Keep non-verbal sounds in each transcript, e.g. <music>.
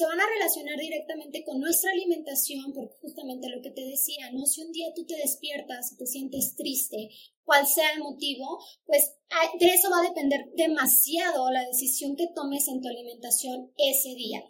se van a relacionar directamente con nuestra alimentación, porque justamente lo que te decía, ¿no? Si un día tú te despiertas y te sientes triste, cual sea el motivo, pues de eso va a depender demasiado la decisión que tomes en tu alimentación ese día.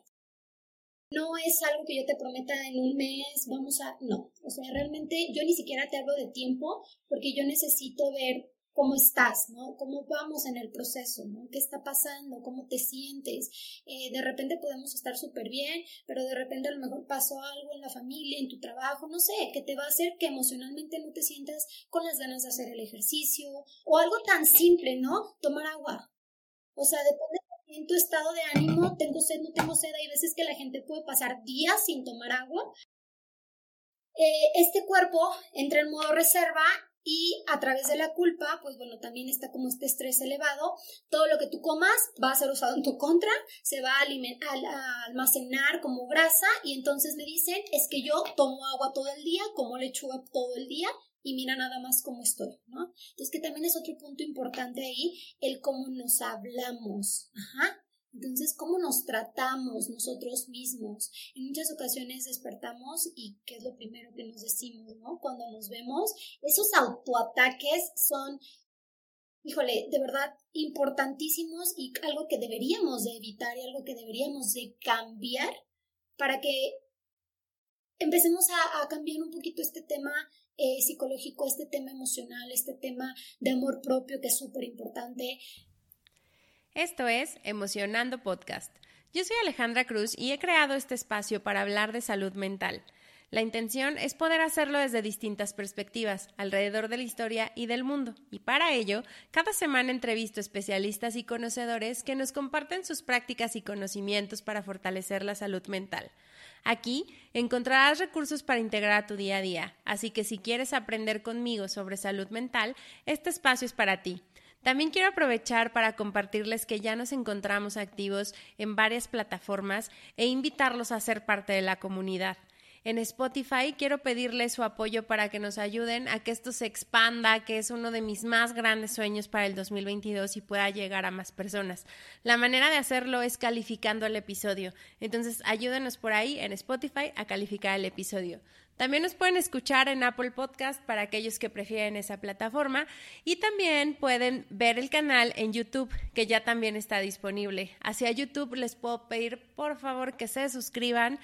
No es algo que yo te prometa en un mes, vamos a, no, o sea, realmente yo ni siquiera te hablo de tiempo porque yo necesito ver cómo estás, ¿no? Cómo vamos en el proceso, ¿no? ¿Qué está pasando? ¿Cómo te sientes? Eh, de repente podemos estar súper bien, pero de repente a lo mejor pasó algo en la familia, en tu trabajo, no sé, que te va a hacer que emocionalmente no te sientas con las ganas de hacer el ejercicio o algo tan simple, ¿no? Tomar agua. O sea, depende en tu estado de ánimo, tengo sed, no tengo sed, hay veces que la gente puede pasar días sin tomar agua. Eh, este cuerpo entra en modo reserva y a través de la culpa, pues bueno, también está como este estrés elevado. Todo lo que tú comas va a ser usado en tu contra, se va a, almacenar como grasa y entonces me dicen, es que yo tomo agua todo el día, como lechuga todo el día y mira nada más cómo estoy, ¿no? Entonces que también es otro punto importante ahí, el cómo nos hablamos. Ajá. Entonces, ¿cómo nos tratamos nosotros mismos? En muchas ocasiones despertamos y ¿qué es lo primero que nos decimos, no? Cuando nos vemos, esos autoataques son, híjole, de verdad importantísimos y algo que deberíamos de evitar y algo que deberíamos de cambiar para que empecemos a, cambiar un poquito este tema eh, psicológico, este tema emocional, este tema de amor propio que es súper importante. Esto es Emocionando Podcast. Yo soy Alejandra Cruz y he creado este espacio para hablar de salud mental. La intención es poder hacerlo desde distintas perspectivas, alrededor de la historia y del mundo. Y para ello, cada semana entrevisto especialistas y conocedores que nos comparten sus prácticas y conocimientos para fortalecer la salud mental. Aquí encontrarás recursos para integrar a tu día a día, así que si quieres aprender conmigo sobre salud mental, este espacio es para ti. También quiero aprovechar para compartirles que ya nos encontramos activos en varias plataformas e invitarlos a ser parte de la comunidad. En Spotify quiero pedirles su apoyo para que nos ayuden a que esto se expanda, que es uno de mis más grandes sueños para el 2022 y pueda llegar a más personas. La manera de hacerlo es calificando el episodio. Entonces ayúdenos por ahí en Spotify a calificar el episodio. También nos pueden escuchar en Apple Podcast para aquellos que prefieren esa plataforma y también pueden ver el canal en YouTube que ya también está disponible. Hacia YouTube les puedo pedir por favor que se suscriban.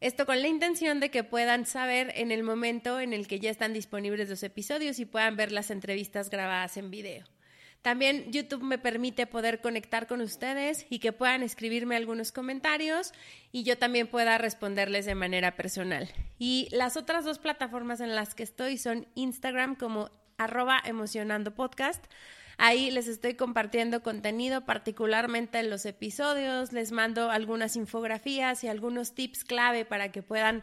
Esto con la intención de que puedan saber en el momento en el que ya están disponibles los episodios y puedan ver las entrevistas grabadas en video. También YouTube me permite poder conectar con ustedes y que puedan escribirme algunos comentarios y yo también pueda responderles de manera personal. Y las otras dos plataformas en las que estoy son Instagram como arroba emocionando podcast Ahí les estoy compartiendo contenido, particularmente en los episodios, les mando algunas infografías y algunos tips clave para que puedan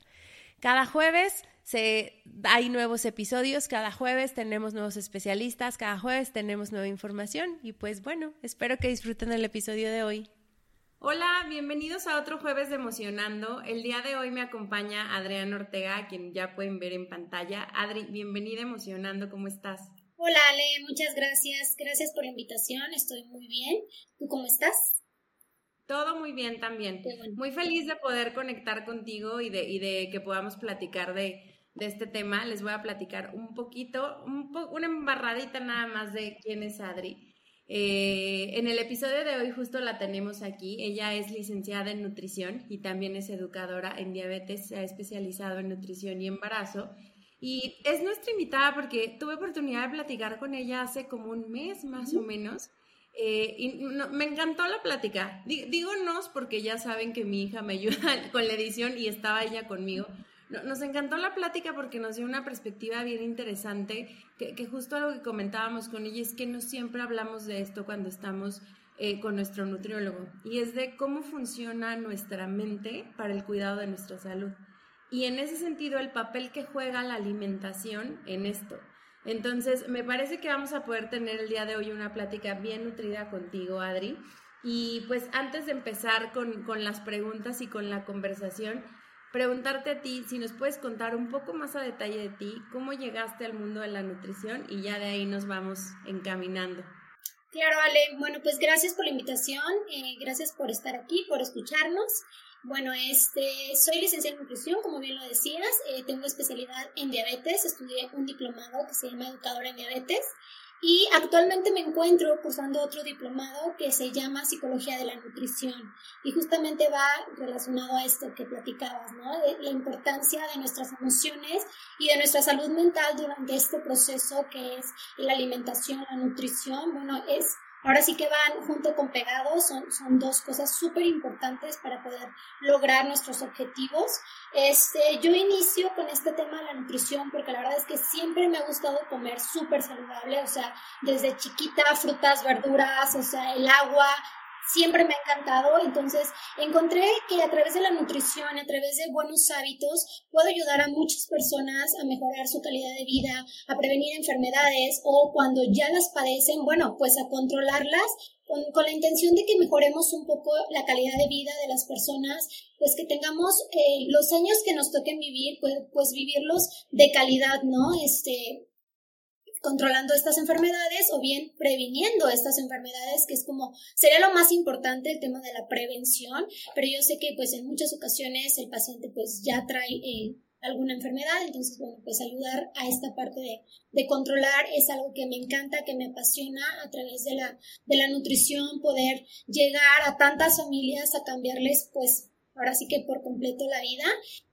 Cada jueves se, hay nuevos episodios, cada jueves tenemos nuevos especialistas, cada jueves tenemos nueva información y pues bueno, espero que disfruten el episodio de hoy. Hola, bienvenidos a otro jueves de Emocionando. El día de hoy me acompaña Adrián Ortega, a quien ya pueden ver en pantalla. Adri, bienvenida Emocionando, ¿cómo estás? Hola Ale, muchas gracias. Gracias por la invitación. Estoy muy bien. ¿Tú cómo estás? Todo muy bien también. Muy feliz de poder conectar contigo y de, y de que podamos platicar de, de, este tema. Les voy a platicar un poquito, un una embarradita nada más de quién es Adri. Eh, en el episodio de hoy justo la tenemos aquí. Ella es licenciada en nutrición y también es educadora en diabetes. Se ha especializado en nutrición y embarazo y es nuestra invitada porque tuve oportunidad de platicar con ella hace como un mes más o menos. Eh, y me encantó la plática. Digo nos porque ya saben que mi hija me ayuda <laughs> con la edición y estaba ella conmigo. Nos encantó la plática porque nos dio una perspectiva bien interesante, que, que justo algo que comentábamos con ella es que no siempre hablamos de esto cuando estamos eh, con nuestro nutriólogo y es de cómo funciona nuestra mente para el cuidado de nuestra salud. Y en ese sentido, el papel que juega la alimentación en esto. Entonces, me parece que vamos a poder tener el día de hoy una plática bien nutrida contigo, Adri. Y pues antes de empezar con, con las preguntas y con la conversación, preguntarte a ti si nos puedes contar un poco más a detalle de ti, cómo llegaste al mundo de la nutrición y ya de ahí nos vamos encaminando. Claro, Ale. Bueno, pues gracias por la invitación, eh, gracias por estar aquí, por escucharnos. Bueno, este, soy licenciada en nutrición, como bien lo decías, eh, tengo especialidad en diabetes, estudié un diplomado que se llama Educadora en Diabetes y actualmente me encuentro cursando otro diplomado que se llama Psicología de la Nutrición y justamente va relacionado a esto que platicabas, ¿no? La importancia de nuestras emociones y de nuestra salud mental durante este proceso que es la alimentación, la nutrición. Bueno, es Ahora sí que van junto con pegados, son, son dos cosas súper importantes para poder lograr nuestros objetivos. Este, yo inicio con este tema de la nutrición porque la verdad es que siempre me ha gustado comer súper saludable, o sea, desde chiquita, frutas, verduras, o sea, el agua, siempre me ha encantado. Entonces, encontré que a través de la nutrición, a través de buenos hábitos, puedo ayudar a muchas personas a mejorar su calidad de vida, a prevenir enfermedades o cuando ya las padecen, bueno, pues a controlarlas con, la intención de que mejoremos un poco la calidad de vida de las personas, pues que tengamos eh, los años que nos toquen vivir, pues, pues vivirlos de calidad, ¿no? Este, controlando estas enfermedades o bien previniendo estas enfermedades, que es como, sería lo más importante el tema de la prevención, pero yo sé que pues en muchas ocasiones el paciente pues ya trae eh, alguna enfermedad, entonces bueno, pues ayudar a esta parte de, de, controlar es algo que me encanta, que me apasiona a través de la, de la nutrición, poder llegar a tantas familias a cambiarles pues ahora sí que por completo la vida.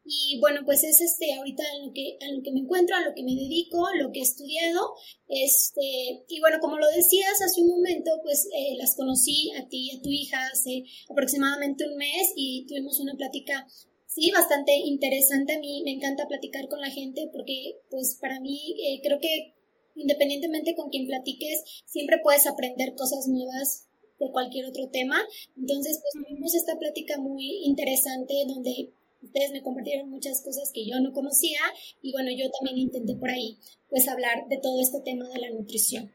Y bueno, pues es este ahorita en lo que, en lo que me encuentro, a lo que me dedico, lo que he estudiado. Este, y bueno, como lo decías hace un momento, pues eh, las conocí a ti y a tu hija hace aproximadamente un mes y tuvimos una plática, sí, bastante interesante. A mí me encanta platicar con la gente porque pues para mí eh, creo que independientemente con quien platiques, siempre puedes aprender cosas nuevas de cualquier otro tema. Entonces, pues tuvimos esta plática muy interesante donde ustedes me compartieron muchas cosas que yo no conocía y bueno, yo también intenté por ahí pues hablar de todo este tema de la nutrición.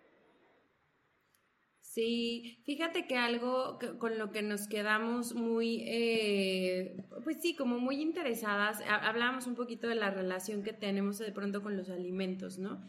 Sí, fíjate que algo con lo que nos quedamos muy, eh, pues sí, como muy interesadas, hablábamos un poquito de la relación que tenemos de pronto con los alimentos, ¿no?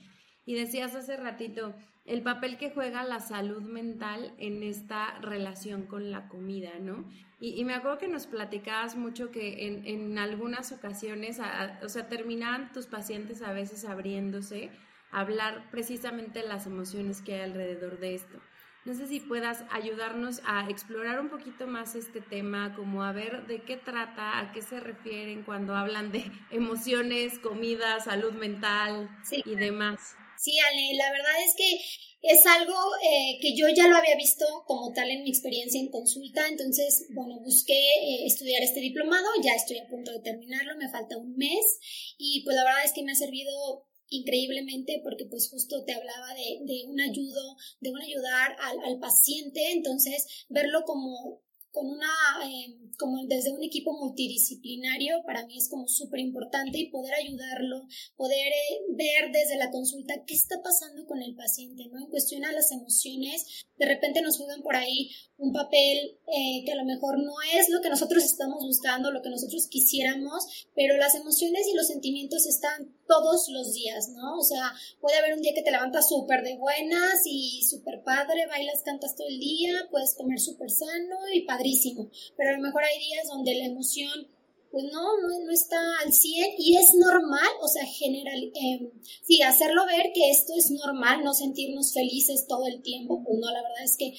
Y decías hace ratito, el papel que juega la salud mental en esta relación con la comida, ¿no? Y, me acuerdo que nos platicabas mucho que en, en algunas ocasiones, o sea, terminaban tus pacientes a veces abriéndose a hablar precisamente de las emociones que hay alrededor de esto. No sé si puedas ayudarnos a explorar un poquito más este tema, como a ver de qué trata, a qué se refieren cuando hablan de <laughs> emociones, comida, salud mental y demás. Sí, Ale, la verdad es que es algo eh, que yo ya lo había visto como tal en mi experiencia en consulta, entonces, bueno, busqué eh, estudiar este diplomado, ya estoy a punto de terminarlo, me falta un mes y pues la verdad es que me ha servido increíblemente porque pues justo te hablaba de, de un ayudo, de un ayudar al, al paciente, entonces verlo como con una, eh, como desde un equipo multidisciplinario, para mí es como súper importante y poder ayudarlo, poder eh, ver desde la consulta qué está pasando con el paciente, ¿no? En cuestión a las emociones, de repente nos juegan por ahí un papel eh, que a lo mejor no es lo que nosotros estamos buscando, lo que nosotros quisiéramos, pero las emociones y los sentimientos están todos los días, ¿no? O sea, puede haber un día que te levantas súper de buenas y súper padre, bailas, cantas todo el día, puedes comer súper sano y padrísimo, pero a lo mejor hay días donde la emoción pues no, no, está al 100 y es normal, o sea, general, eh, sí, hacerlo ver que esto es normal, no sentirnos felices todo el tiempo, pues no, la verdad es que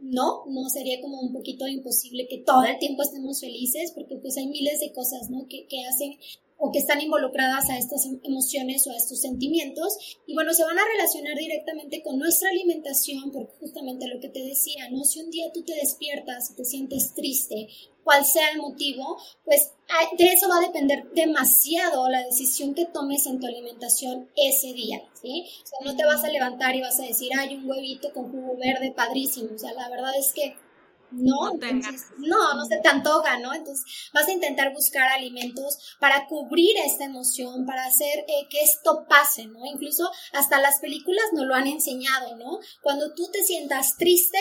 no, no sería como un poquito imposible que todo el tiempo estemos felices, porque pues hay miles de cosas, ¿no? Que, que hacen o que están involucradas a estas em, emociones o a estos sentimientos. Y bueno, se van a relacionar directamente con nuestra alimentación, porque justamente lo que te decía, ¿no? Si un día tú te despiertas y te sientes triste, cual sea el motivo, pues de eso va a depender demasiado la decisión que tomes en tu alimentación ese día, ¿sí? O sea, no te vas a levantar y vas a decir, hay un huevito con jugo verde padrísimo, o sea, la verdad es que no, no, no, se te antoja, ¿no? Entonces vas a intentar buscar alimentos para cubrir esta emoción, para hacer eh, que esto pase, ¿no? Incluso hasta las películas nos lo han enseñado, ¿no? Cuando tú te sientas triste,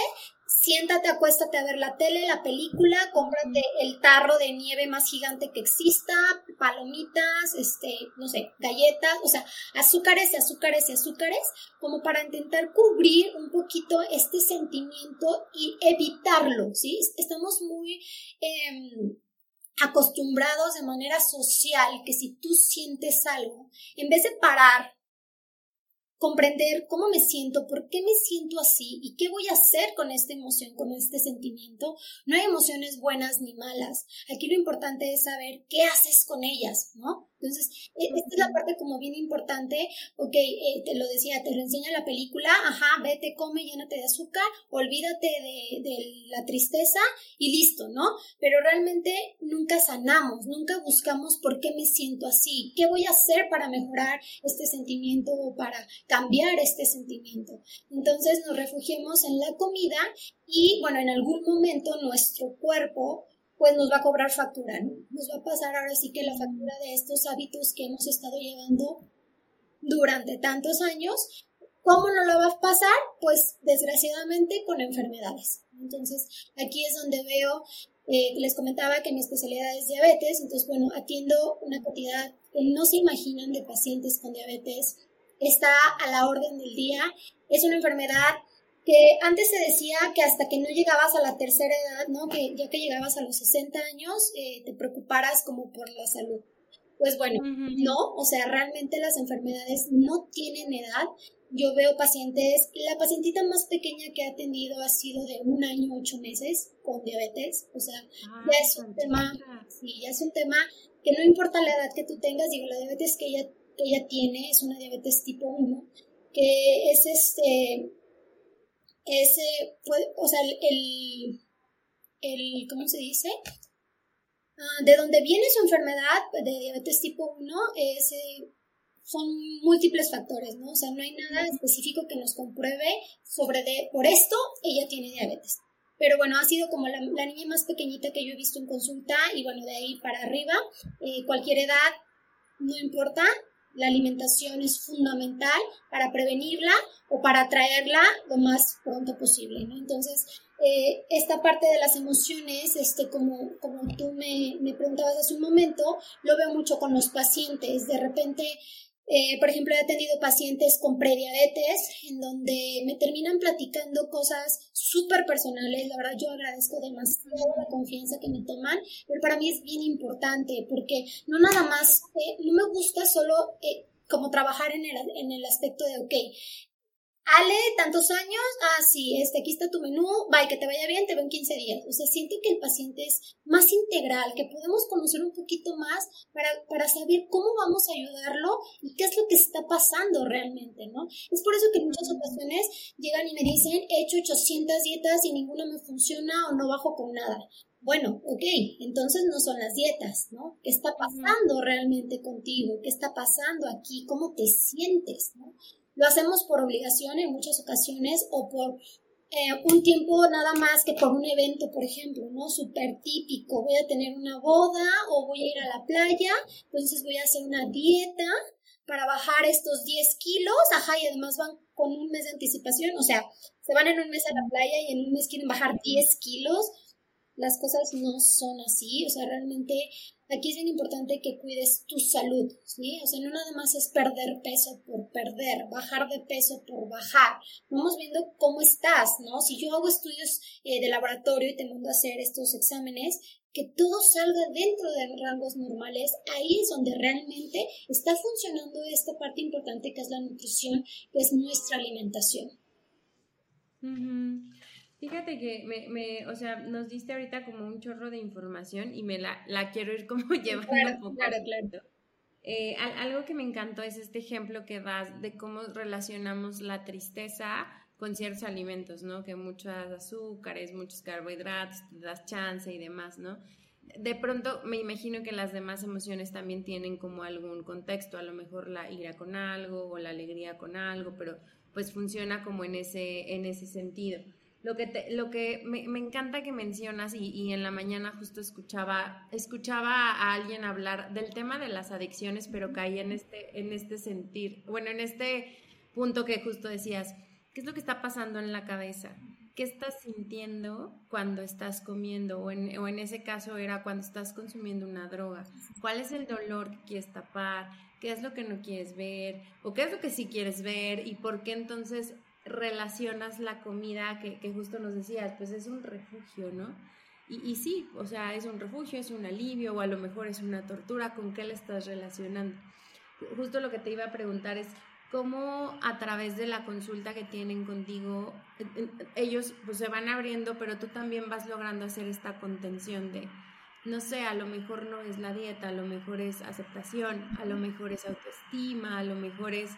siéntate, acuéstate a ver la tele, la película, cómprate el tarro de nieve más gigante que exista, palomitas, este, no sé, galletas, o sea, azúcares y azúcares y azúcares, como para intentar cubrir un poquito este sentimiento y evitarlo, ¿sí? Estamos muy em, acostumbrados de manera social que si tú sientes algo, en vez de parar, comprender cómo me siento, por qué me siento así y qué voy a hacer con esta emoción, con este sentimiento. No hay emociones buenas ni malas. Aquí lo importante es saber qué haces con ellas, ¿no? Entonces, e, esta es la parte como bien importante, ok, eh, te lo decía, te lo enseña la película, ajá, vete, come, llénate de azúcar, olvídate de, de la tristeza y listo, ¿no? Pero realmente nunca sanamos, nunca buscamos por qué me siento así, qué voy a hacer para mejorar este sentimiento o para cambiar este sentimiento. Entonces nos refugiemos en la comida y, bueno, en algún momento nuestro cuerpo pues nos va a cobrar factura, ¿no? Nos va a pasar ahora sí que la factura de estos hábitos que hemos estado llevando durante tantos años. ¿Cómo no lo va a pasar? Pues desgraciadamente con enfermedades. Entonces, aquí es donde veo, eh, les comentaba que mi especialidad es diabetes, entonces, bueno, atiendo una cantidad que no se imaginan de pacientes con diabetes. Está a la orden del día. Es una enfermedad que antes se decía que hasta que no llegabas a la tercera edad, ¿no? Que ya que llegabas a los 60 años, eh, te preocuparas como por la salud. Pues bueno, no, o sea, realmente las enfermedades no tienen edad. Yo veo pacientes, la pacientita más pequeña que ha atendido ha sido de un año, ocho meses con diabetes, o sea, ah, ya es un tema, sí, ya es un tema que no importa la edad que tú tengas, digo, la diabetes que ella, que ella tiene es una diabetes tipo 1, que es este, ese, o sea, el, el, ¿cómo se dice? Ah, de dónde viene su enfermedad de diabetes tipo 1 es, eh, son múltiples factores, ¿no? O sea, no hay nada específico que nos compruebe sobre de, por esto ella tiene diabetes. Pero bueno, ha sido como la, niña más pequeñita que yo he visto en consulta y bueno, de ahí para arriba, eh, cualquier edad, no importa, la alimentación es fundamental para prevenirla o para traerla lo más pronto posible. Entonces, eh, esta parte de las emociones, este, como, como tú me preguntabas hace un momento, lo veo mucho con los pacientes. De repente eh, por ejemplo, he atendido pacientes con prediabetes en donde me terminan platicando cosas súper personales. La verdad, yo agradezco demasiado la confianza que me toman, pero para mí es bien importante porque no nada más, eh, no me gusta solo eh, como trabajar en el, en el aspecto de, ok, Ale, tantos años, ah, sí, este, aquí está tu menú, bye, que te vaya bien, te veo en 15 días. O sea, siento que el paciente es más integral, que podemos conocer un poquito más para, para saber cómo vamos a ayudarlo y qué es lo que está pasando realmente, ¿no? Es por eso que en muchas ocasiones llegan y me dicen, he hecho 800 dietas y ninguna me funciona o no bajo con nada. Bueno, ok, entonces no son las dietas, ¿no? ¿Qué está pasando realmente contigo? ¿Qué está pasando aquí? ¿Cómo te sientes, ¿no? Lo hacemos por obligación en muchas ocasiones o por eh, un tiempo nada más que por un evento, por ejemplo, ¿no? Súper típico. Voy a tener una boda o voy a ir a la playa, entonces voy a hacer una dieta para bajar estos 10 kilos, ajá, y además van con un mes de anticipación, o sea, se van en un mes a la playa y en un mes quieren bajar 10 kilos, las cosas no son así, o sea, realmente aquí es bien importante que cuides tu salud, ¿sí? O sea, no nada más es perder peso por perder, bajar de peso por bajar. Vamos viendo cómo estás, ¿no? Si yo hago estudios eh, de laboratorio y te mando a hacer estos exámenes, que todo salga dentro de rangos normales, ahí es donde realmente está funcionando esta parte importante que es la nutrición, que es nuestra alimentación. Fíjate que me, me, o sea, nos diste ahorita como un chorro de información y me la, la quiero ir como <laughs> llevando claro, poco claro, claro. Eh, algo que me encantó es este ejemplo que das de cómo relacionamos la tristeza con ciertos alimentos, ¿no? Que muchos azúcares, muchos carbohidratos, te das chance y demás, ¿no? De pronto me imagino que las demás emociones también tienen como algún contexto, a lo mejor la ira con algo o la alegría con algo, pero pues funciona como en ese, en ese sentido. Lo que, te, lo que me, me, encanta que mencionas y, y, en la mañana justo escuchaba, escuchaba a alguien hablar del tema de las adicciones, pero caía en este, en este sentir, bueno, en este punto que justo decías, ¿Qué es lo que está pasando en la cabeza? ¿Qué estás sintiendo cuando estás comiendo? O en, o en ese caso era cuando estás consumiendo una droga. ¿Cuál es el dolor que quieres tapar? ¿Qué es lo que no quieres ver? ¿O qué es lo que sí quieres ver? ¿Y por qué entonces relacionas la comida que, que justo nos decías? Pues es un refugio, ¿no? Y, y, sí, o sea, es un refugio, es un alivio o a lo mejor es una tortura, ¿con qué le estás relacionando? Justo lo que te iba a preguntar es, cómo a través de la consulta que tienen contigo, ellos pues, se van abriendo, pero tú también vas logrando hacer esta contención de, no sé, a lo mejor no es la dieta, a lo mejor es aceptación, a lo mejor es autoestima, a lo mejor es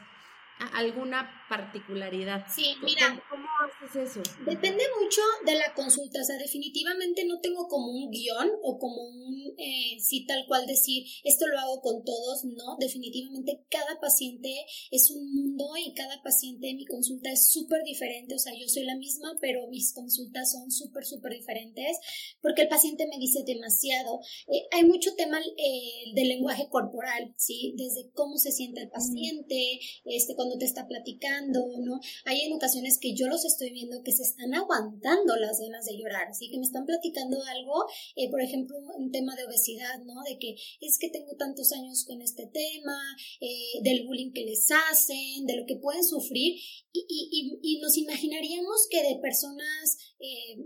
alguna particularidad. Sí, mira. ¿Cómo, haces eso? Depende mucho de la consulta, o sea, definitivamente no tengo como un guion o como un, eh, sí, tal cual decir, esto lo hago con todos, no, definitivamente cada paciente es un mundo y cada paciente en mi consulta es súper diferente, o sea, yo soy la misma, pero mis consultas son súper, súper diferentes, porque el paciente me dice demasiado. Eh, hay mucho tema eh, del lenguaje corporal, ¿sí? Desde cómo se siente el paciente, este, cuando te está platicando, ¿no? Hay en ocasiones que yo los estoy viendo que se están aguantando las ganas de llorar, ¿sí? Que me están platicando algo, eh, por ejemplo, un tema de obesidad, ¿no? De que es que tengo tantos años con este tema, eh, del bullying que les hacen, de lo que pueden sufrir, y, y, y nos imaginaríamos que de personas eh,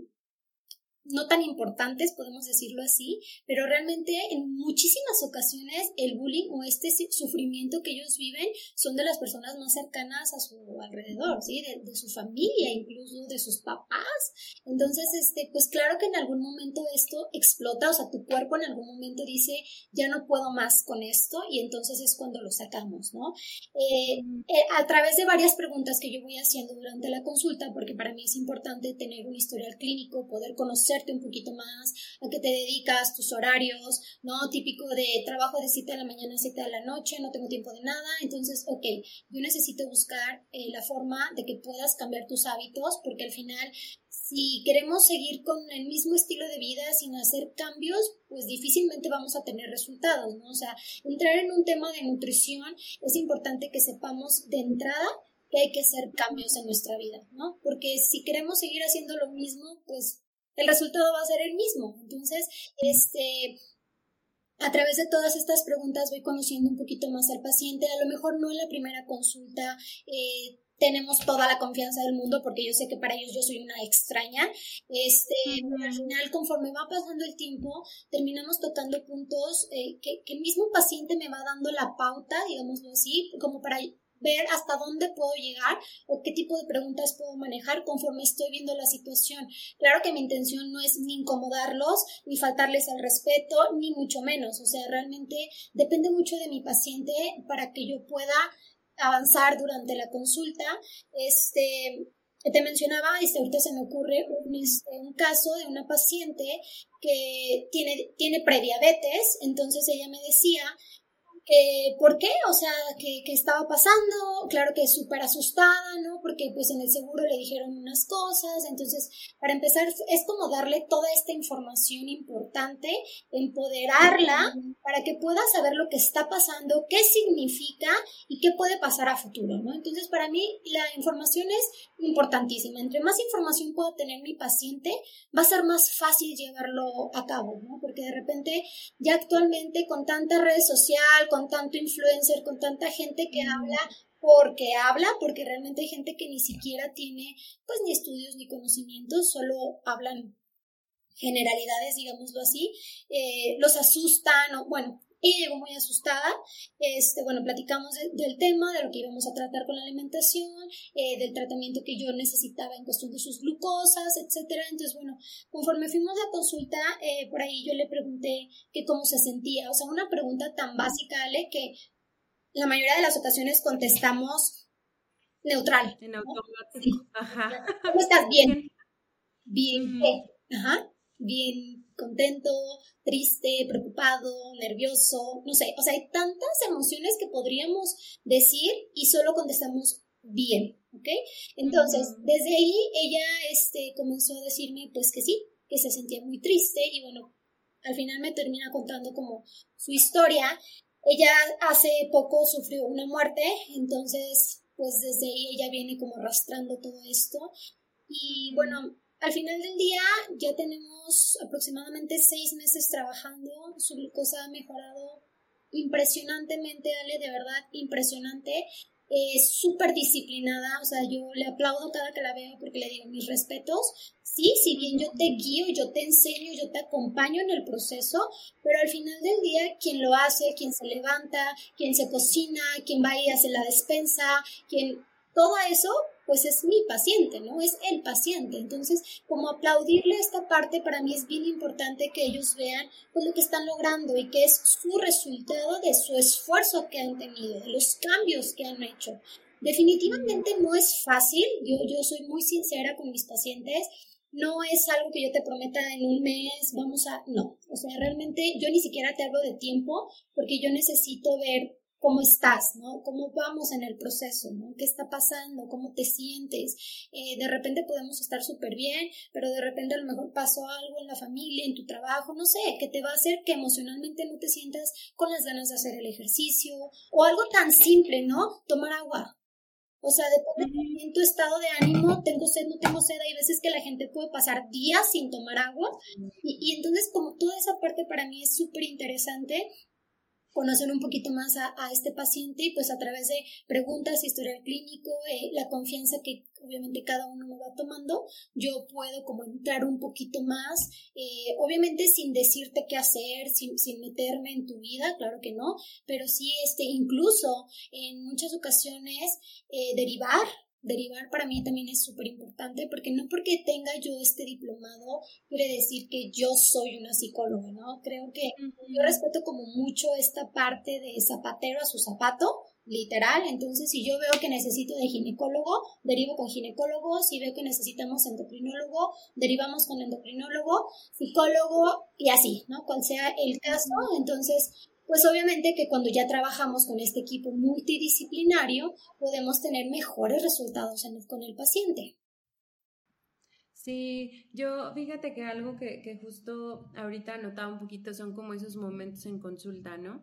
no tan importantes, podemos decirlo así, pero realmente en muchísimas ocasiones el bullying o este sufrimiento que ellos viven son de las personas más cercanas a su alrededor, ¿sí? De, de, su familia, incluso de sus papás. Entonces, este, pues claro que en algún momento esto explota, o sea, tu cuerpo en algún momento dice, ya no puedo más con esto, y entonces es cuando lo sacamos, ¿no? Eh, eh, a través de varias preguntas que yo voy haciendo durante la consulta, porque para mí es importante tener un historial clínico, poder conocer un poquito más, a qué te dedicas, tus horarios, ¿no? Típico de trabajo de 7 de la mañana a 7 de la noche, no tengo tiempo de nada, entonces, ok, yo necesito buscar eh, la forma de que puedas cambiar tus hábitos, porque al final si queremos seguir con el mismo estilo de vida sin hacer cambios, pues difícilmente vamos a tener resultados, ¿no? O sea, entrar en un tema de nutrición es importante que sepamos de entrada que hay que hacer cambios en nuestra vida, ¿no? Porque si queremos seguir haciendo lo mismo, pues el resultado va a ser el mismo. Entonces, este, a través de todas estas preguntas voy conociendo un poquito más al paciente. A lo mejor no en la primera consulta eh, tenemos toda la confianza del mundo porque yo sé que para ellos yo soy una extraña. Este, al final, conforme va pasando el tiempo, terminamos tocando puntos eh, que, que, el mismo paciente me va dando la pauta, digámoslo así, como para ver hasta dónde puedo llegar o qué tipo de preguntas puedo manejar conforme estoy viendo la situación. Claro que mi intención no es ni incomodarlos, ni faltarles al respeto, ni mucho menos. O sea, realmente depende mucho de mi paciente para que yo pueda avanzar durante la consulta. Este, te mencionaba, y este, ahorita se me ocurre un, este, un, caso de una paciente que tiene, tiene prediabetes, entonces ella me decía eh, ¿Por qué? O sea, ¿qué, estaba pasando? Claro que súper asustada, ¿no? Porque pues en el seguro le dijeron unas cosas. Entonces, para empezar, es como darle toda esta información importante, empoderarla para que pueda saber lo que está pasando, qué significa y qué puede pasar a futuro, ¿no? Entonces, para mí, la información es importantísima. Entre más información pueda tener mi paciente, va a ser más fácil llevarlo a cabo, ¿no? Porque de repente, ya actualmente con tanta red social, con tanto influencer, con tanta gente que habla porque habla, porque realmente hay gente que ni siquiera tiene pues ni estudios ni conocimientos, solo hablan generalidades, digámoslo así, eh, los asustan o bueno, ella llegó muy asustada. Este, bueno, platicamos del tema, de lo que íbamos a tratar con la alimentación, eh, del tratamiento que yo necesitaba en cuestión de sus glucosas, etcétera. Entonces, bueno, conforme fuimos a consulta, eh, por ahí yo le pregunté que cómo se sentía. O sea, una pregunta tan básica, Ale, que la mayoría de las ocasiones contestamos neutral. En automático. Ajá. ¿Cómo estás? Bien. <laughs> Bien. Ajá. Bien contento, triste, preocupado, nervioso, no sé. O sea, hay tantas emociones que podríamos decir y solo contestamos bien, ¿ok? Entonces, desde ahí ella este, comenzó a decirme pues que sí, que se sentía muy triste y bueno, al final me termina contando como su historia. Ella hace poco sufrió una muerte, entonces pues desde ahí ella viene como arrastrando todo esto. Y bueno, al final del día ya tenemos aproximadamente seis meses trabajando, su glucosa ha mejorado impresionantemente, Ale, de verdad impresionante es súper disciplinada, o sea, yo le aplaudo cada que la veo porque le digo mis respetos. Sí, si bien yo te guío, yo te enseño, yo te acompaño en el proceso, pero al final del día, quien lo hace, quien se levanta, quien se cocina, quien va y hace la despensa, quien todo eso, pues es mi paciente, ¿no? Es el paciente. Entonces, como aplaudirle esta parte, para mí es bien importante que ellos vean pues, lo que están logrando y que es su resultado de su esfuerzo que han tenido, de los cambios que han hecho. Definitivamente no es fácil, yo, yo soy muy sincera con mis pacientes, no es algo que yo te prometa en un mes, vamos a, no, o sea, realmente yo ni siquiera te hablo de tiempo porque yo necesito ver cómo estás, ¿no? ¿Cómo vamos en el proceso, ¿no? ¿Qué está pasando? ¿Cómo te sientes? Eh, de repente podemos estar súper bien, pero de repente a lo mejor pasó algo en la familia, en tu trabajo, no sé, que te va a hacer que emocionalmente no te sientas con las ganas de hacer el ejercicio o algo tan simple, ¿no? Tomar agua. O sea, depende de tu estado de ánimo, tengo sed, no tengo sed, hay veces que la gente puede pasar días sin tomar agua y, y entonces como toda esa parte para mí es súper interesante conocer un poquito más a, este paciente y pues a través de preguntas, historial clínico, eh, la confianza que obviamente cada uno me va tomando, yo puedo como entrar un poquito más, eh, obviamente sin decirte qué hacer, sin, sin, meterme en tu vida, claro que no, pero sí este, incluso en muchas ocasiones eh, derivar derivar para mí también es súper importante porque no porque tenga yo este diplomado quiere decir que yo soy una psicóloga, ¿no? Creo que yo respeto como mucho esta parte de zapatero a su zapato, literal, entonces si yo veo que necesito de ginecólogo, derivo con ginecólogo, si veo que necesitamos endocrinólogo, derivamos con endocrinólogo, psicólogo y así, ¿no? Cual sea el caso, entonces pues obviamente que cuando ya trabajamos con este equipo multidisciplinario podemos tener mejores resultados con el paciente. Sí, yo fíjate que algo que, que justo ahorita notaba un poquito son como esos momentos en consulta, ¿no?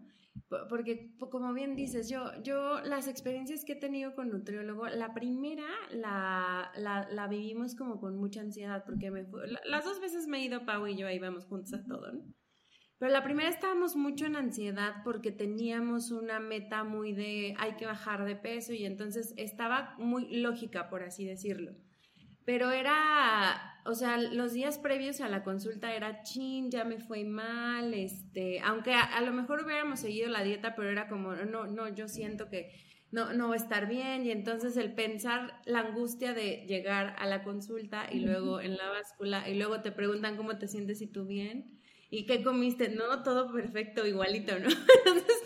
Porque como bien dices, yo, yo las experiencias que he tenido con nutriólogo, la primera la, la, vivimos como con mucha ansiedad, porque las dos veces me he ido Pau y yo ahí vamos juntos a todo, ¿no? Pero la primera estábamos mucho en ansiedad porque teníamos una meta muy de hay que bajar de peso y entonces estaba muy lógica, por así decirlo. Pero era, o sea, los días previos a la consulta era chin, ya me fue mal, este, aunque a, lo mejor hubiéramos seguido la dieta, pero era como, no, no, yo siento que no, no va a estar bien y entonces el pensar la angustia de llegar a la consulta y luego en la báscula y luego te preguntan cómo te sientes y tú bien ¿Y qué comiste? No, todo perfecto, igualito, ¿no? <laughs> Entonces,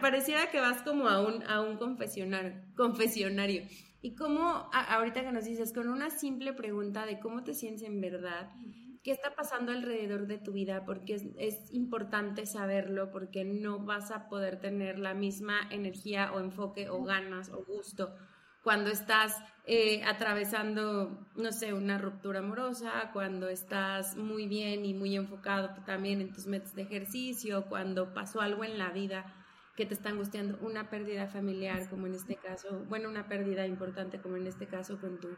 pareciera que vas como a un, a un confesionario, confesionario. Y cómo, ahorita que nos dices, con una simple pregunta de cómo te sientes en verdad, qué está pasando alrededor de tu vida, porque es, es, importante saberlo, porque no vas a poder tener la misma energía o enfoque o ganas o gusto cuando estás eh, atravesando, no sé, una ruptura amorosa, cuando estás muy bien y muy enfocado también en tus metas de ejercicio, cuando pasó algo en la vida que te está angustiando, una pérdida familiar, como en este caso, bueno, una pérdida importante, como en este caso con, tu,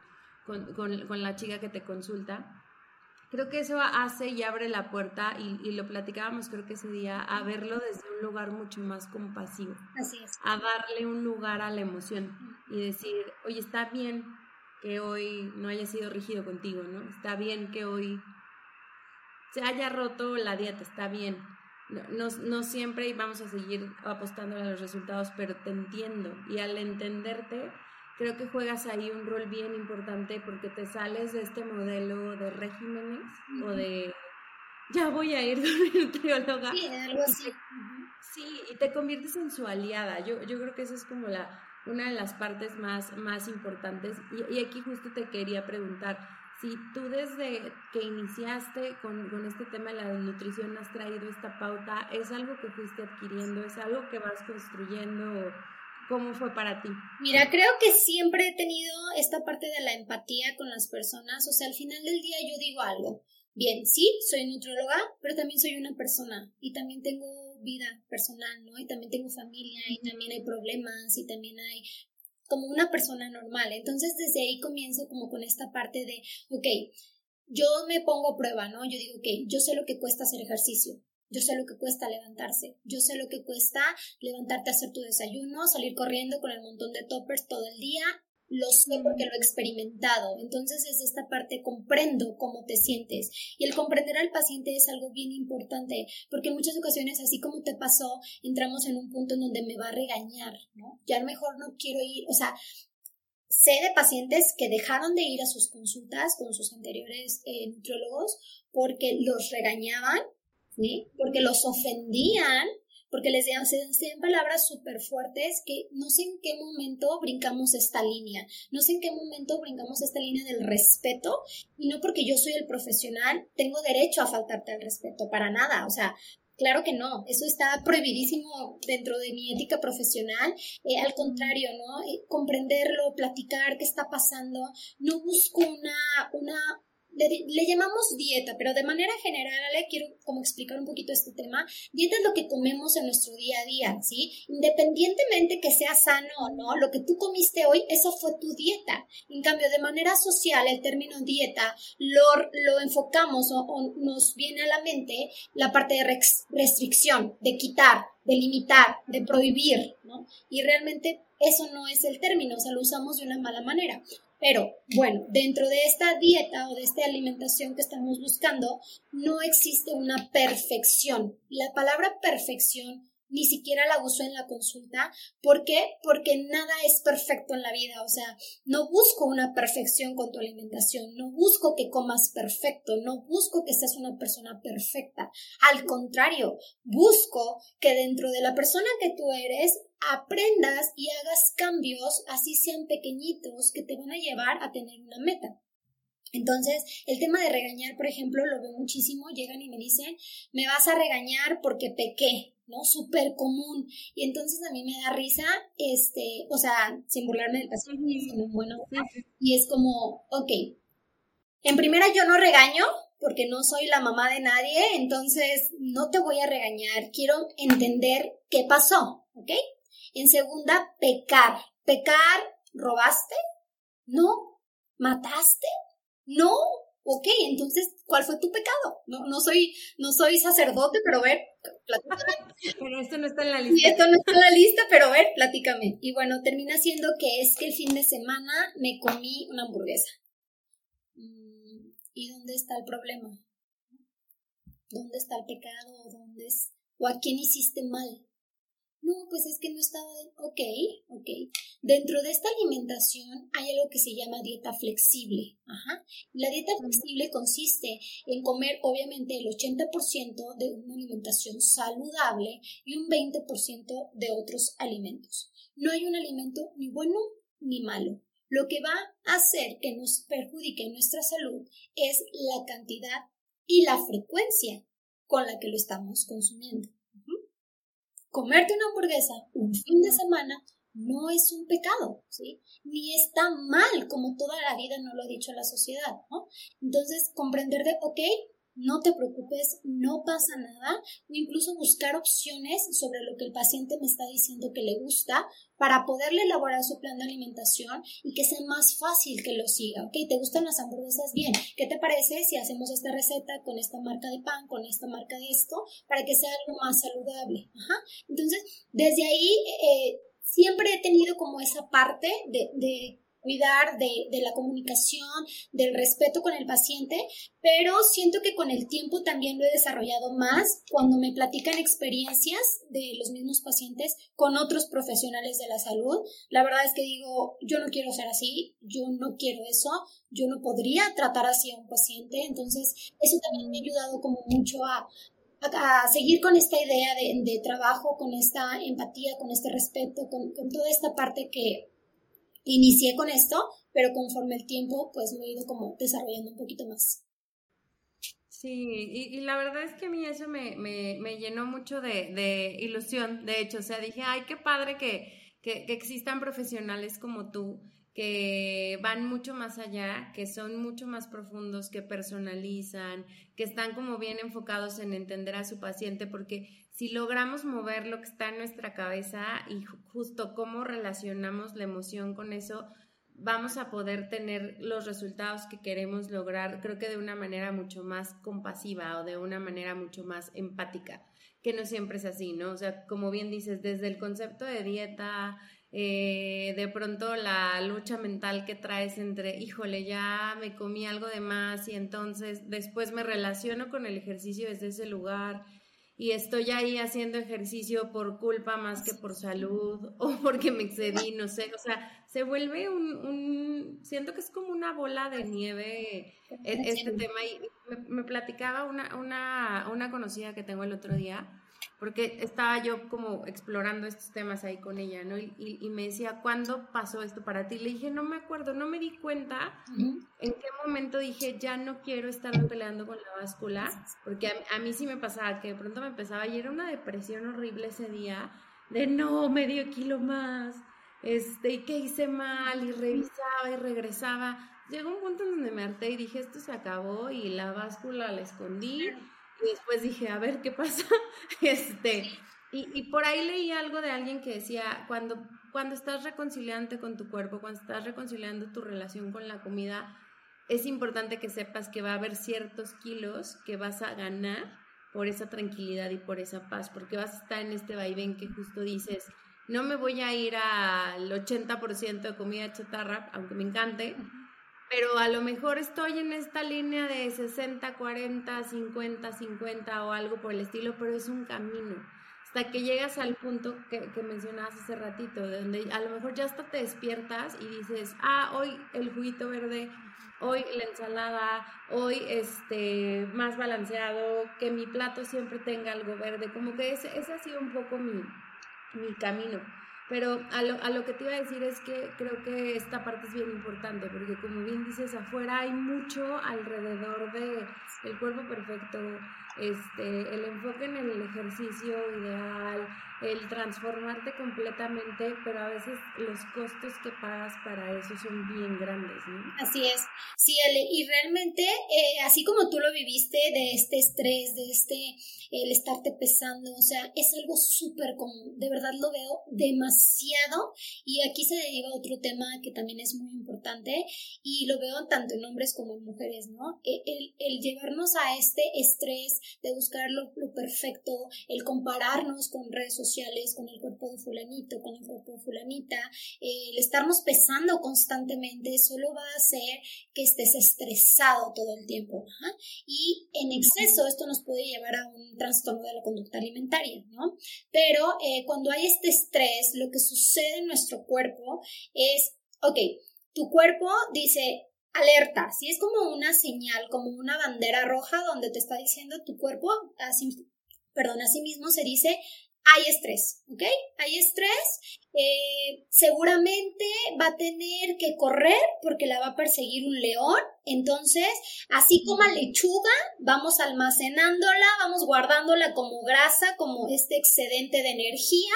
con, con, con la chica que te consulta creo que eso hace y abre la puerta, y, lo platicábamos creo que ese día, a verlo desde un lugar mucho más compasivo. Así es. A darle un lugar a la emoción y decir, oye, está bien que hoy no haya sido rígido contigo, ¿no? Está bien que hoy se haya roto la dieta, está bien. No, no, siempre vamos a seguir apostando a los resultados, pero te entiendo. Y al entenderte, creo que juegas ahí un rol bien importante porque te sales de este modelo de regímenes o de ya voy a ir <laughs> con nutrióloga. Sí, algo así. sí, y te conviertes en su aliada. Yo, yo creo que esa es como la, una de las partes más, más importantes. Y, aquí justo te quería preguntar, si tú desde que iniciaste con, con, este tema de la nutrición has traído esta pauta, ¿es algo que fuiste adquiriendo? ¿Es algo que vas construyendo? ¿Cómo fue para ti? Mira, creo que siempre he tenido esta parte de la empatía con las personas. O sea, al final del día yo digo algo. Bien, sí, soy nutróloga, pero también soy una persona y también tengo vida personal, ¿no? Y también tengo familia y también hay problemas y también hay como una persona normal. Entonces, desde ahí comienzo como con esta parte de, ok, yo me pongo a prueba, ¿no? Yo digo, ok, yo sé lo que cuesta hacer ejercicio. Yo sé lo que cuesta levantarse, yo sé lo que cuesta levantarte a hacer tu desayuno, salir corriendo con el montón de toppers todo el día, lo sé porque lo he experimentado. Entonces, desde esta parte comprendo cómo te sientes. Y el comprender al paciente es algo bien importante, porque en muchas ocasiones, así como te pasó, entramos en un punto en donde me va a regañar, ¿no? Ya a lo mejor no quiero ir, o sea, sé de pacientes que dejaron de ir a sus consultas con sus anteriores eh, nutriólogos porque los regañaban porque los ofendían, porque les decían, palabras súper fuertes que no sé en qué momento brincamos esta línea, no sé en qué momento brincamos esta línea del respeto y no porque yo soy el profesional tengo derecho a faltarte al respeto, para nada, o sea, Claro que no, eso está prohibidísimo dentro de mi ética profesional. Eh, al contrario, ¿no? Eh, comprenderlo, platicar qué está pasando. No busco una, una le, llamamos dieta, pero de manera general, Ale, quiero como explicar un poquito este tema. Dieta es lo que comemos en nuestro día a día, ¿sí? Independientemente que sea sano o no, lo que tú comiste hoy, eso fue tu dieta. En cambio, de manera social, el término dieta lo, lo enfocamos o, o nos viene a la mente la parte de restricción, de quitar, de limitar, de prohibir, ¿no? Y realmente eso no es el término, o sea, lo usamos de una mala manera. Pero bueno, dentro de esta dieta o de esta alimentación que estamos buscando, no existe una perfección. La palabra perfección ni siquiera la uso en la consulta. ¿Por qué? Porque nada es perfecto en la vida. O sea, no busco una perfección con tu alimentación, no busco que comas perfecto, no busco que seas una persona perfecta. Al contrario, busco que dentro de la persona que tú eres aprendas y hagas cambios, así sean pequeñitos, que te van a llevar a tener una meta. Entonces, el tema de regañar, por ejemplo, lo veo muchísimo, llegan y me dicen, me vas a regañar porque pequé, ¿no? Súper común. Y entonces a mí me da risa, este, o sea, sin burlarme del paciente, sino bueno, y es como, ok, en primera yo no regaño porque no soy la mamá de nadie, entonces no te voy a regañar, quiero entender qué pasó, ¿ok? En segunda, pecar. Pecar, ¿robaste? No. ¿Mataste? No. Ok, entonces, ¿cuál fue tu pecado? No, no soy, no soy sacerdote, pero ver, platícame. Pero esto no está en la lista. esto no está en la lista, pero ver, platícame. Y bueno, termina siendo que es que el fin de semana me comí una hamburguesa. Mm, ¿Y dónde está el problema? ¿Dónde está el pecado? ¿Dónde es? ¿O a quién hiciste mal? No, pues es que no estaba. Ok, ok. Dentro de esta alimentación hay algo que se llama dieta flexible. Ajá. La dieta flexible consiste en comer, obviamente, el 80% de una alimentación saludable y un 20% de otros alimentos. No hay un alimento ni bueno ni malo. Lo que va a hacer que nos perjudique nuestra salud es la cantidad y la frecuencia con la que lo estamos consumiendo comerte una hamburguesa un fin de semana no es un pecado, ¿sí? Ni está mal como toda la vida no lo ha dicho la sociedad, ¿no? Entonces, comprender de, ok, no te preocupes, no pasa nada, o incluso buscar opciones sobre lo que el paciente me está diciendo que le gusta para poderle elaborar su plan de alimentación y que sea más fácil que lo siga. Ok, ¿te gustan las hamburguesas? Bien, ¿qué te parece si hacemos esta receta con esta marca de pan, con esta marca de esto, para que sea algo más saludable? Ajá. Entonces, desde ahí eh, siempre he tenido como esa parte de, de cuidar de, la comunicación, del respeto con el paciente, pero siento que con el tiempo también lo he desarrollado más cuando me platican experiencias de los mismos pacientes con otros profesionales de la salud. La verdad es que digo, yo no quiero ser así, yo no quiero eso, yo no podría tratar así a un paciente, entonces eso también me ha ayudado como mucho a, seguir con esta idea de, trabajo, con esta empatía, con este respeto, con, toda esta parte que inicié con esto, pero conforme el tiempo, pues lo he ido como desarrollando un poquito más. Sí, y, la verdad es que a mí eso me, llenó mucho de, ilusión, de hecho, o sea, dije, ay, qué padre que, que existan profesionales como tú que van mucho más allá, que son mucho más profundos, que personalizan, que están como bien enfocados en entender a su paciente, porque si logramos mover lo que está en nuestra cabeza y justo cómo relacionamos la emoción con eso, vamos a poder tener los resultados que queremos lograr, creo que de una manera mucho más compasiva o de una manera mucho más empática, que no siempre es así, ¿no? O sea, como bien dices, desde el concepto de dieta, eh, de pronto la lucha mental que traes entre, híjole, ya me comí algo de más y entonces después me relaciono con el ejercicio desde ese lugar y estoy ahí haciendo ejercicio por culpa más que por salud <laughs> o porque me excedí, no sé, o sea, se vuelve un, siento que es como una bola de nieve e, este tema y me, platicaba una, una, una conocida que tengo el otro día porque estaba yo como explorando estos temas ahí con ella, ¿no? Y, me decía, ¿cuándo pasó esto para ti? Le dije, no me acuerdo, no me di cuenta en qué momento dije, ya no quiero estar peleando con la báscula, porque a, mí sí me pasaba que de pronto me empezaba y era una depresión horrible ese día, de no, medio kilo más, este, y qué hice mal, y revisaba y regresaba. Llegó un punto en donde me harté y dije, esto se acabó, y la báscula la escondí y después dije, a ver qué pasa. <laughs> este, y, y, por ahí leí algo de alguien que decía, cuando, cuando estás reconciliante con tu cuerpo, cuando estás reconciliando tu relación con la comida, es importante que sepas que va a haber ciertos kilos que vas a ganar por esa tranquilidad y por esa paz, porque vas a estar en este vaivén que justo dices, no me voy a ir al 80% de comida chatarra, aunque me encante, pero a lo mejor estoy en esta línea de 60, 40, 50, 50 o algo por el estilo, pero es un camino. Hasta que llegas al punto que, mencionabas hace ratito, donde a lo mejor ya hasta te despiertas y dices, ah, hoy el juguito verde, hoy la ensalada, hoy este más balanceado, que mi plato siempre tenga algo verde. Como que ese, ese ha sido un poco mi, mi camino. Pero a lo, a lo que te iba a decir es que creo que esta parte es bien importante, porque como bien dices, afuera hay mucho alrededor de el cuerpo perfecto, este, el enfoque en el ejercicio ideal, el transformarte completamente, pero a veces los costos que pagas para eso son bien grandes, ¿no? Así es, sí, y realmente, eh, así como tú lo viviste, de este estrés, de este, el estarte pesando, o sea, es algo súper común, de verdad lo veo demasiado, y aquí se deriva otro tema que también es muy importante, y lo veo tanto en hombres como en mujeres, ¿no? E, el, el llevarnos a este estrés de buscar lo, lo perfecto, el compararnos con redes sociales, con el cuerpo de fulanito, con el cuerpo de fulanita, eh, el estarnos pesando constantemente solo va a hacer que estés estresado todo el tiempo. Y en exceso esto nos puede llevar a un trastorno de la conducta alimentaria, ¿no? Pero eh, cuando hay este estrés, lo que sucede en nuestro cuerpo es, ok, tu cuerpo dice, alerta, si es como una señal, como una bandera roja donde te está diciendo tu cuerpo, así, perdón, así mismo se dice, hay estrés, ¿ok? Hay estrés, eh, seguramente va a tener que correr porque la va a perseguir un león, entonces, así como a lechuga, vamos almacenándola, vamos guardándola como grasa, como este excedente de energía,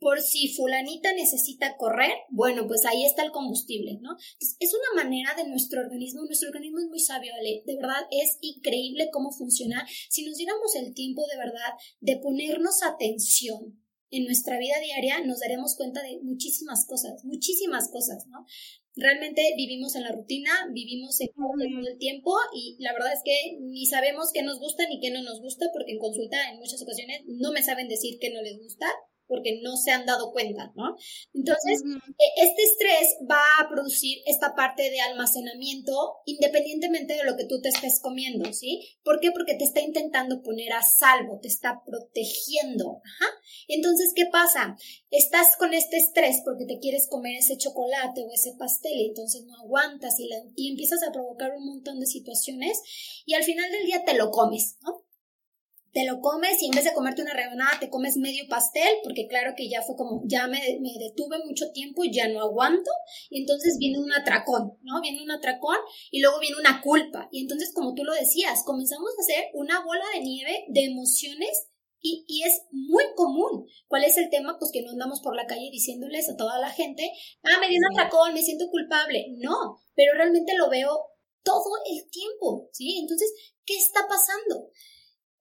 por si fulanita necesita correr, bueno, pues ahí está el combustible, ¿no? Es una manera de nuestro organismo, nuestro organismo es muy sabio, Ale, de verdad es increíble cómo funciona. Si nos diéramos el tiempo de verdad de ponernos atención en nuestra vida diaria, nos daremos cuenta de muchísimas cosas, muchísimas cosas, ¿no? Realmente vivimos en la rutina, vivimos en todo el tiempo y la verdad es que ni sabemos qué nos gusta ni qué no nos gusta porque en consulta en muchas ocasiones no me saben decir qué no les gusta porque no se han dado cuenta, ¿no? Entonces, e, este estrés va a producir esta parte de almacenamiento independientemente de lo que tú te estés comiendo, ¿sí? ¿Por qué? Porque te está intentando poner a salvo, te está protegiendo. Ajá. Entonces, ¿qué pasa? Estás con este estrés porque te quieres comer ese chocolate o ese pastel y entonces no aguantas y, y empiezas a provocar un montón de situaciones y al final del día te lo comes, ¿no? Te lo comes y en vez de comerte una rebanada te comes medio pastel, porque claro que ya fue como, ya me, me, detuve mucho tiempo, ya no aguanto, y entonces viene un atracón, ¿no? Viene un atracón y luego viene una culpa. Y entonces, como tú lo decías, comenzamos a hacer una bola de nieve de emociones y, y, es muy común. ¿Cuál es el tema? Pues que no andamos por la calle diciéndoles a toda la gente, ah, me dio un atracón, me siento culpable. No, pero realmente lo veo todo el tiempo, ¿sí? Entonces, ¿qué está pasando?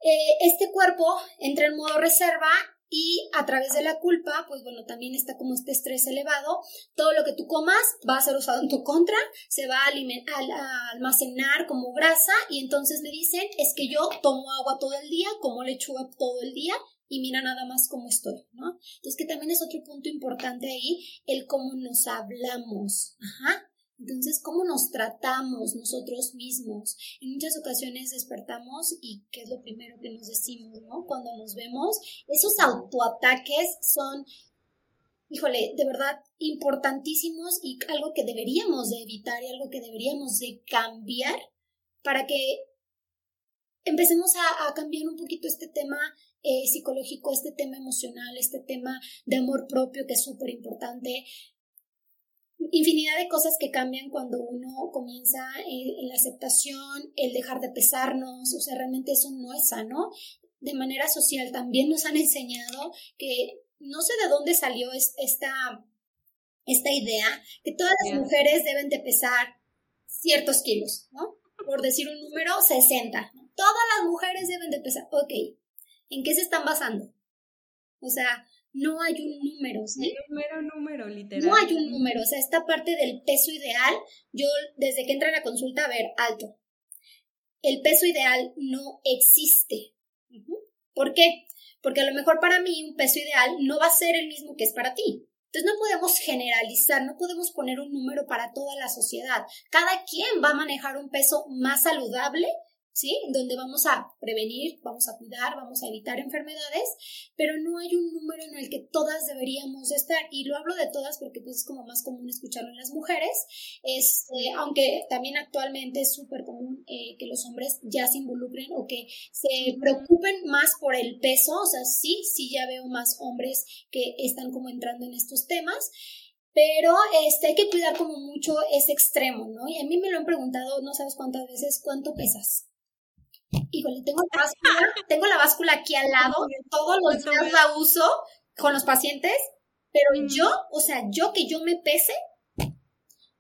Eh, este cuerpo entra en modo reserva y a través de la culpa, pues bueno, también está como este estrés elevado. Todo lo que tú comas va a ser usado en tu contra, se va a, almacenar como grasa y entonces le dicen, es que yo tomo agua todo el día, como lechuga todo el día y mira nada más cómo estoy, ¿no? Entonces que también es otro punto importante ahí, el cómo nos hablamos. Ajá. Entonces, ¿cómo nos tratamos nosotros mismos? En muchas ocasiones despertamos y ¿qué es lo primero que nos decimos, no? Cuando nos vemos, esos autoataques son, híjole, de verdad importantísimos y algo que deberíamos de evitar y algo que deberíamos de cambiar para que empecemos a, cambiar un poquito este tema eh, psicológico, este tema emocional, este tema de amor propio que es súper importante infinidad de cosas que cambian cuando uno comienza en, la aceptación, el dejar de pesarnos, o sea, realmente eso no es sano. De manera social también nos han enseñado que no sé de dónde salió esta, esta idea, que todas las mujeres deben de pesar ciertos kilos, ¿no? Por decir un número, 60. Todas las mujeres deben de pesar. Ok, ¿en qué se están basando? O sea, no hay un número, ¿sí? un mero número, literal. No hay un número, o sea, esta parte del peso ideal, yo desde que entra a la consulta, a ver, alto. El peso ideal no existe. ¿Por qué? Porque a lo mejor para mí un peso ideal no va a ser el mismo que es para ti. Entonces no podemos generalizar, no podemos poner un número para toda la sociedad. Cada quien va a manejar un peso más saludable ¿sí? Donde vamos a prevenir, vamos a cuidar, vamos a evitar enfermedades, pero no hay un número en el que todas deberíamos estar. Y lo hablo de todas porque pues es como más común escucharlo en las mujeres, este, aunque también actualmente es súper común eh, que los hombres ya se involucren o que se preocupen más por el peso, o sea, sí, sí ya veo más hombres que están como entrando en estos temas. Pero este, hay que cuidar como mucho ese extremo, ¿no? Y a mí me lo han preguntado, no sabes cuántas veces, ¿cuánto pesas? Híjole, tengo la báscula, tengo la báscula aquí al lado, todos los días la uso con los pacientes, pero yo, o sea, yo que yo me pese,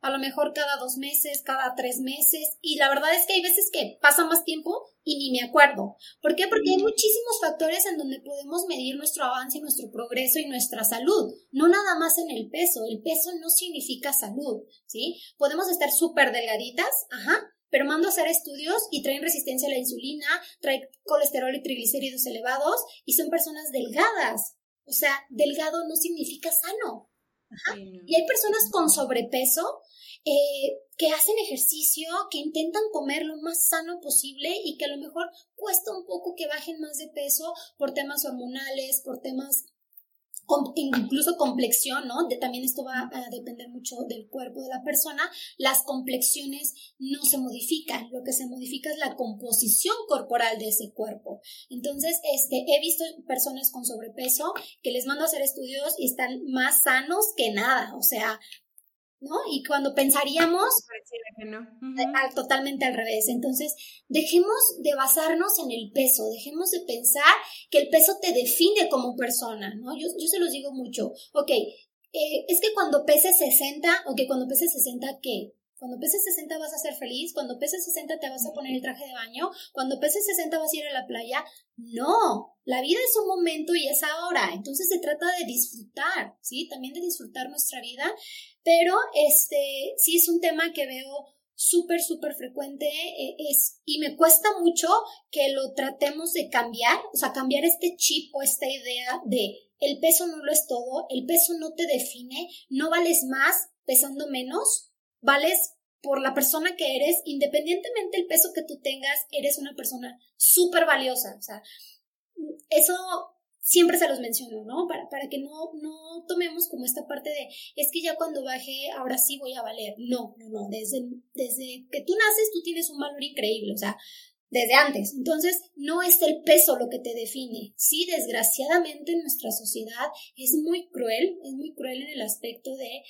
a lo mejor cada dos meses, cada tres meses, y la verdad es que hay veces que pasa más tiempo y ni me acuerdo. ¿Por qué? Porque hay muchísimos factores en donde podemos medir nuestro avance, nuestro progreso y nuestra salud, no nada más en el peso, el peso no significa salud, ¿sí? Podemos estar súper delgaditas, ajá, pero mando a hacer estudios y traen resistencia a la insulina, traen colesterol y triglicéridos elevados y son personas delgadas. O sea, delgado no significa sano. Y hay personas con sobrepeso eh, que hacen ejercicio, que intentan comer lo más sano posible y que a lo mejor cuesta un poco que bajen más de peso por temas hormonales, por temas incluso complexión, ¿no? También esto va a depender mucho del cuerpo de la persona. Las complexiones no se modifican, lo que se modifica es la composición corporal de ese cuerpo. Entonces, este, he visto personas con sobrepeso que les mando a hacer estudios y están más sanos que nada, o sea, ¿no? Y cuando pensaríamos, totalmente al revés. Entonces, dejemos de basarnos en el peso, dejemos de pensar que el peso te define como persona, ¿no? Yo, yo se los digo mucho, ok, eh, es que cuando peses 60, o que cuando peses 60, ¿qué? Cuando peses 60 vas a ser feliz, cuando peses 60 te vas a poner el traje de baño, cuando peses 60 vas a ir a la playa. No, la vida es un momento y es ahora. Entonces se trata de disfrutar, ¿sí? También de disfrutar nuestra vida. Pero este, sí es un tema que veo súper, súper frecuente eh, es, y me cuesta mucho que lo tratemos de cambiar, o sea, cambiar este chip o esta idea de el peso no lo es todo, el peso no te define, no vales más pesando menos, vales por la persona que eres, independientemente del peso que tú tengas, eres una persona súper valiosa. O sea, eso siempre se los menciono, ¿no? Para, para que no, no tomemos como esta parte de, es que ya cuando baje, ahora sí voy a valer. No, no, no. Desde, desde que tú naces, tú tienes un valor increíble. O sea, desde antes. Entonces, no es el peso lo que te define. Sí, desgraciadamente nuestra sociedad es muy cruel, es muy cruel en el aspecto de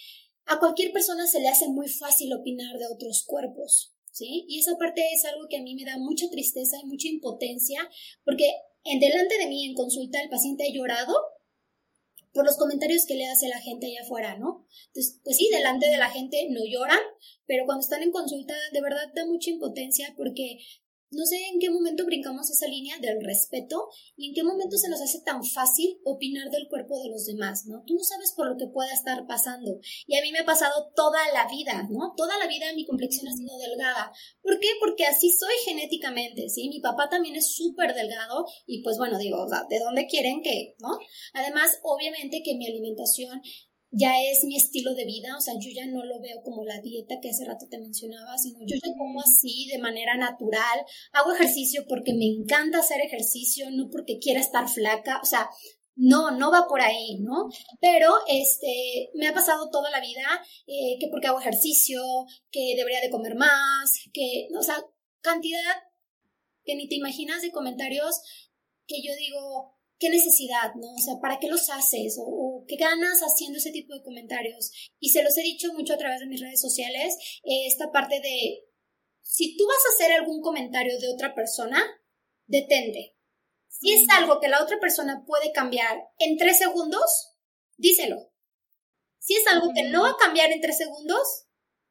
a cualquier persona se le hace muy fácil opinar de otros cuerpos, ¿sí? Y esa parte es algo que a mí me da mucha tristeza y mucha impotencia, porque en delante de mí en consulta el paciente ha llorado por los comentarios que le hace la gente allá afuera, ¿no? Pues sí, delante de la gente no lloran, pero cuando están en consulta de verdad da mucha impotencia porque no sé en qué momento brincamos esa línea del respeto y en qué momento se nos hace tan fácil opinar del cuerpo de los demás, ¿no? Tú no sabes por lo que pueda estar pasando. Y a mí me ha pasado toda la vida, ¿no? Toda la vida mi complexión ha sido delgada. ¿Por qué? Porque así soy genéticamente, ¿sí? Mi papá también es súper delgado y pues bueno, digo, ¿de dónde quieren que, ¿no? Además, obviamente que mi alimentación ya es mi estilo de vida, o sea, yo ya no lo veo como la dieta que hace rato te mencionaba, sino yo ya como así de manera natural, hago ejercicio porque me encanta hacer ejercicio, no porque quiera estar flaca, o sea, no, no va por ahí, ¿no? Pero este, me ha pasado toda la vida eh, que porque hago ejercicio, que debería de comer más, que, o sea, cantidad que ni te imaginas de comentarios que yo digo, qué necesidad, ¿no? O sea, ¿para qué los haces? O, qué ganas haciendo ese tipo de comentarios. Y se los he dicho mucho a través de mis redes sociales, eh, esta parte de, si tú vas a hacer algún comentario de otra persona, detente. Si es algo que la otra persona puede cambiar en tres segundos, díselo. Si es algo que no va a cambiar en tres segundos,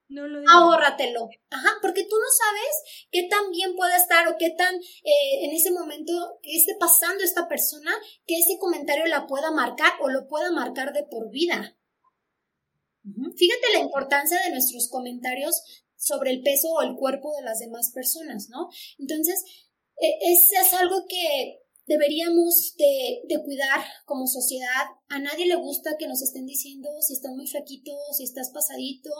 no lo Ahórratelo. Ajá, porque tú no sabes qué tan bien puede estar o qué tan eh, en ese momento que esté pasando esta persona que ese comentario la pueda marcar o lo pueda marcar de por vida. Fíjate la importancia de nuestros comentarios sobre el peso o el cuerpo de las demás personas, ¿no? Entonces, e, es, es algo que deberíamos de, de, cuidar como sociedad. A nadie le gusta que nos estén diciendo si estás muy flaquito, si estás pasadito,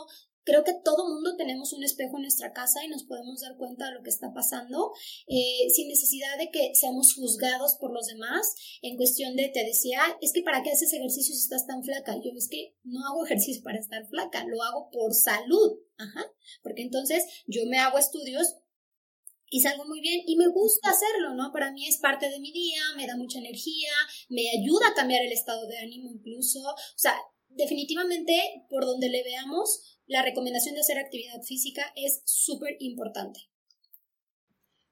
Creo que todo mundo tenemos un espejo en nuestra casa y nos podemos dar cuenta de lo que está pasando eh, sin necesidad de que seamos juzgados por los demás en cuestión de, te decía, es que para qué haces ejercicio si estás tan flaca. Yo es que no hago ejercicio para estar flaca, lo hago por salud. Ajá. Porque entonces yo me hago estudios y salgo muy bien y me gusta hacerlo, ¿no? Para mí es parte de mi día, me da mucha energía, me ayuda a cambiar el estado de ánimo incluso. O sea, definitivamente, por donde le veamos, la recomendación de hacer actividad física es súper importante.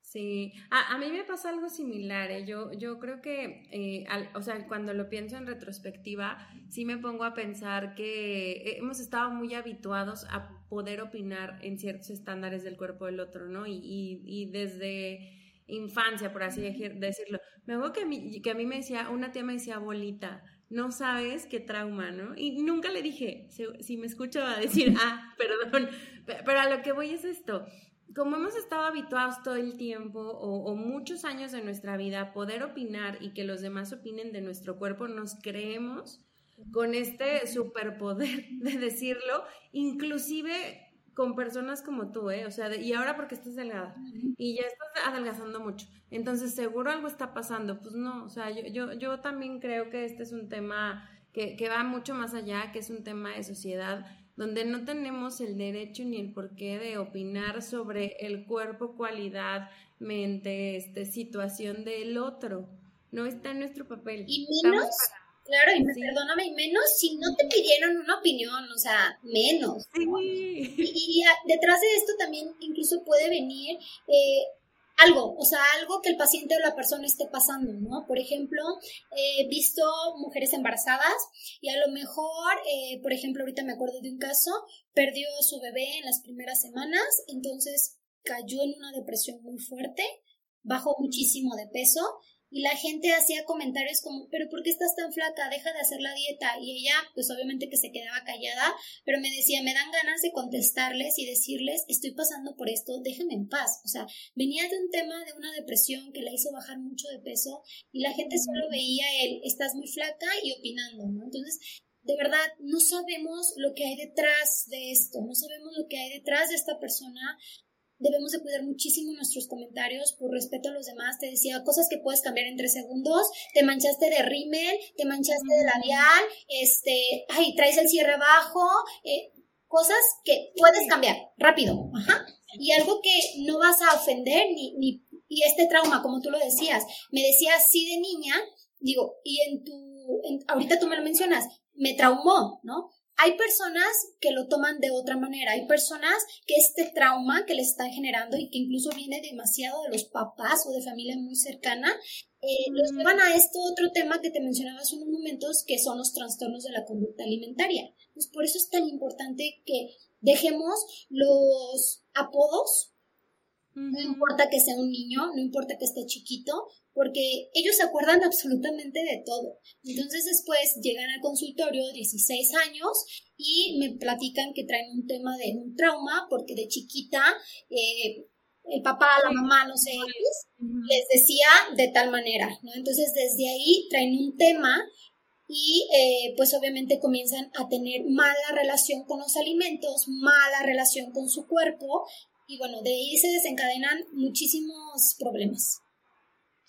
Sí, a, mí me pasa algo similar. ¿eh? Yo, yo creo que, eh, o sea, cuando lo pienso en retrospectiva, sí me pongo a pensar que hemos estado muy habituados a poder opinar en ciertos estándares del cuerpo del otro, ¿no? Y, y, desde infancia, por así decirlo. Me acuerdo que a, mí, que a mí me decía, una tía me decía bolita, no sabes qué trauma, ¿no? Y nunca le dije, si, me escucho a decir, <laughs> ah, perdón, pero a lo que voy es esto. Como hemos estado habituados todo el tiempo o, muchos años de nuestra vida a poder opinar y que los demás opinen de nuestro cuerpo, nos creemos con este superpoder <laughs> de decirlo, inclusive con personas como tú, ¿eh? O sea, y ahora porque estás delgada y ya estás adelgazando mucho. Entonces, seguro algo está pasando. Pues no, o sea, yo, yo, yo también creo que este es un tema que, que va mucho más allá, que es un tema de sociedad donde no tenemos el derecho ni el porqué de opinar sobre el cuerpo, cualidad, mente, este, situación del otro. No está en nuestro papel. Y menos Claro, y perdóname, menos si no te pidieron una opinión, o sea, menos. Y, detrás de esto también incluso puede venir eh, algo, o sea, algo que el paciente o la persona esté pasando, ¿no? Por ejemplo, he visto mujeres embarazadas y a lo mejor, eh, por ejemplo, ahorita me acuerdo de un caso, perdió su bebé en las primeras semanas, entonces cayó en una depresión muy fuerte, bajó muchísimo de peso y la gente hacía comentarios como, pero ¿por qué estás tan flaca? Deja de hacer la dieta. Y ella, pues obviamente que se quedaba callada, pero me decía, me dan ganas de contestarles y decirles, estoy pasando por esto, déjame en paz. O sea, venía de un tema de una depresión que la hizo bajar mucho de peso y la gente solo veía el, estás muy flaca y opinando, ¿no? Entonces, de verdad, no sabemos lo que hay detrás de esto, no sabemos lo que hay detrás de esta persona, debemos de cuidar muchísimo nuestros comentarios por respeto a los demás. Te decía cosas que puedes cambiar en tres segundos. Te manchaste de rímel, te manchaste de labial, este, ay, traes el cierre abajo, eh, cosas que puedes cambiar rápido. Ajá. Y algo que no vas a ofender ni, ni y este trauma, como tú lo decías, me decías sí de niña, digo, y en tu, ahorita tú me lo mencionas, me traumó, ¿no? Hay personas que lo toman de otra manera, hay personas que este trauma que le están generando y que incluso viene demasiado de los papás o de familia muy cercana, eh, los llevan a este otro tema que te mencionaba hace unos momentos, que son los trastornos de la conducta alimentaria. Pues por eso es tan importante que dejemos los apodos, no importa que sea un niño, no importa que esté chiquito, porque ellos se acuerdan absolutamente de todo. Entonces después llegan al consultorio, 16 años, y me platican que traen un tema de un trauma, porque de chiquita eh, el papá, la mamá, no sé, les decía de tal manera, ¿no? Entonces desde ahí traen un tema y eh, pues obviamente comienzan a tener mala relación con los alimentos, mala relación con su cuerpo y bueno, de ahí se desencadenan muchísimos problemas.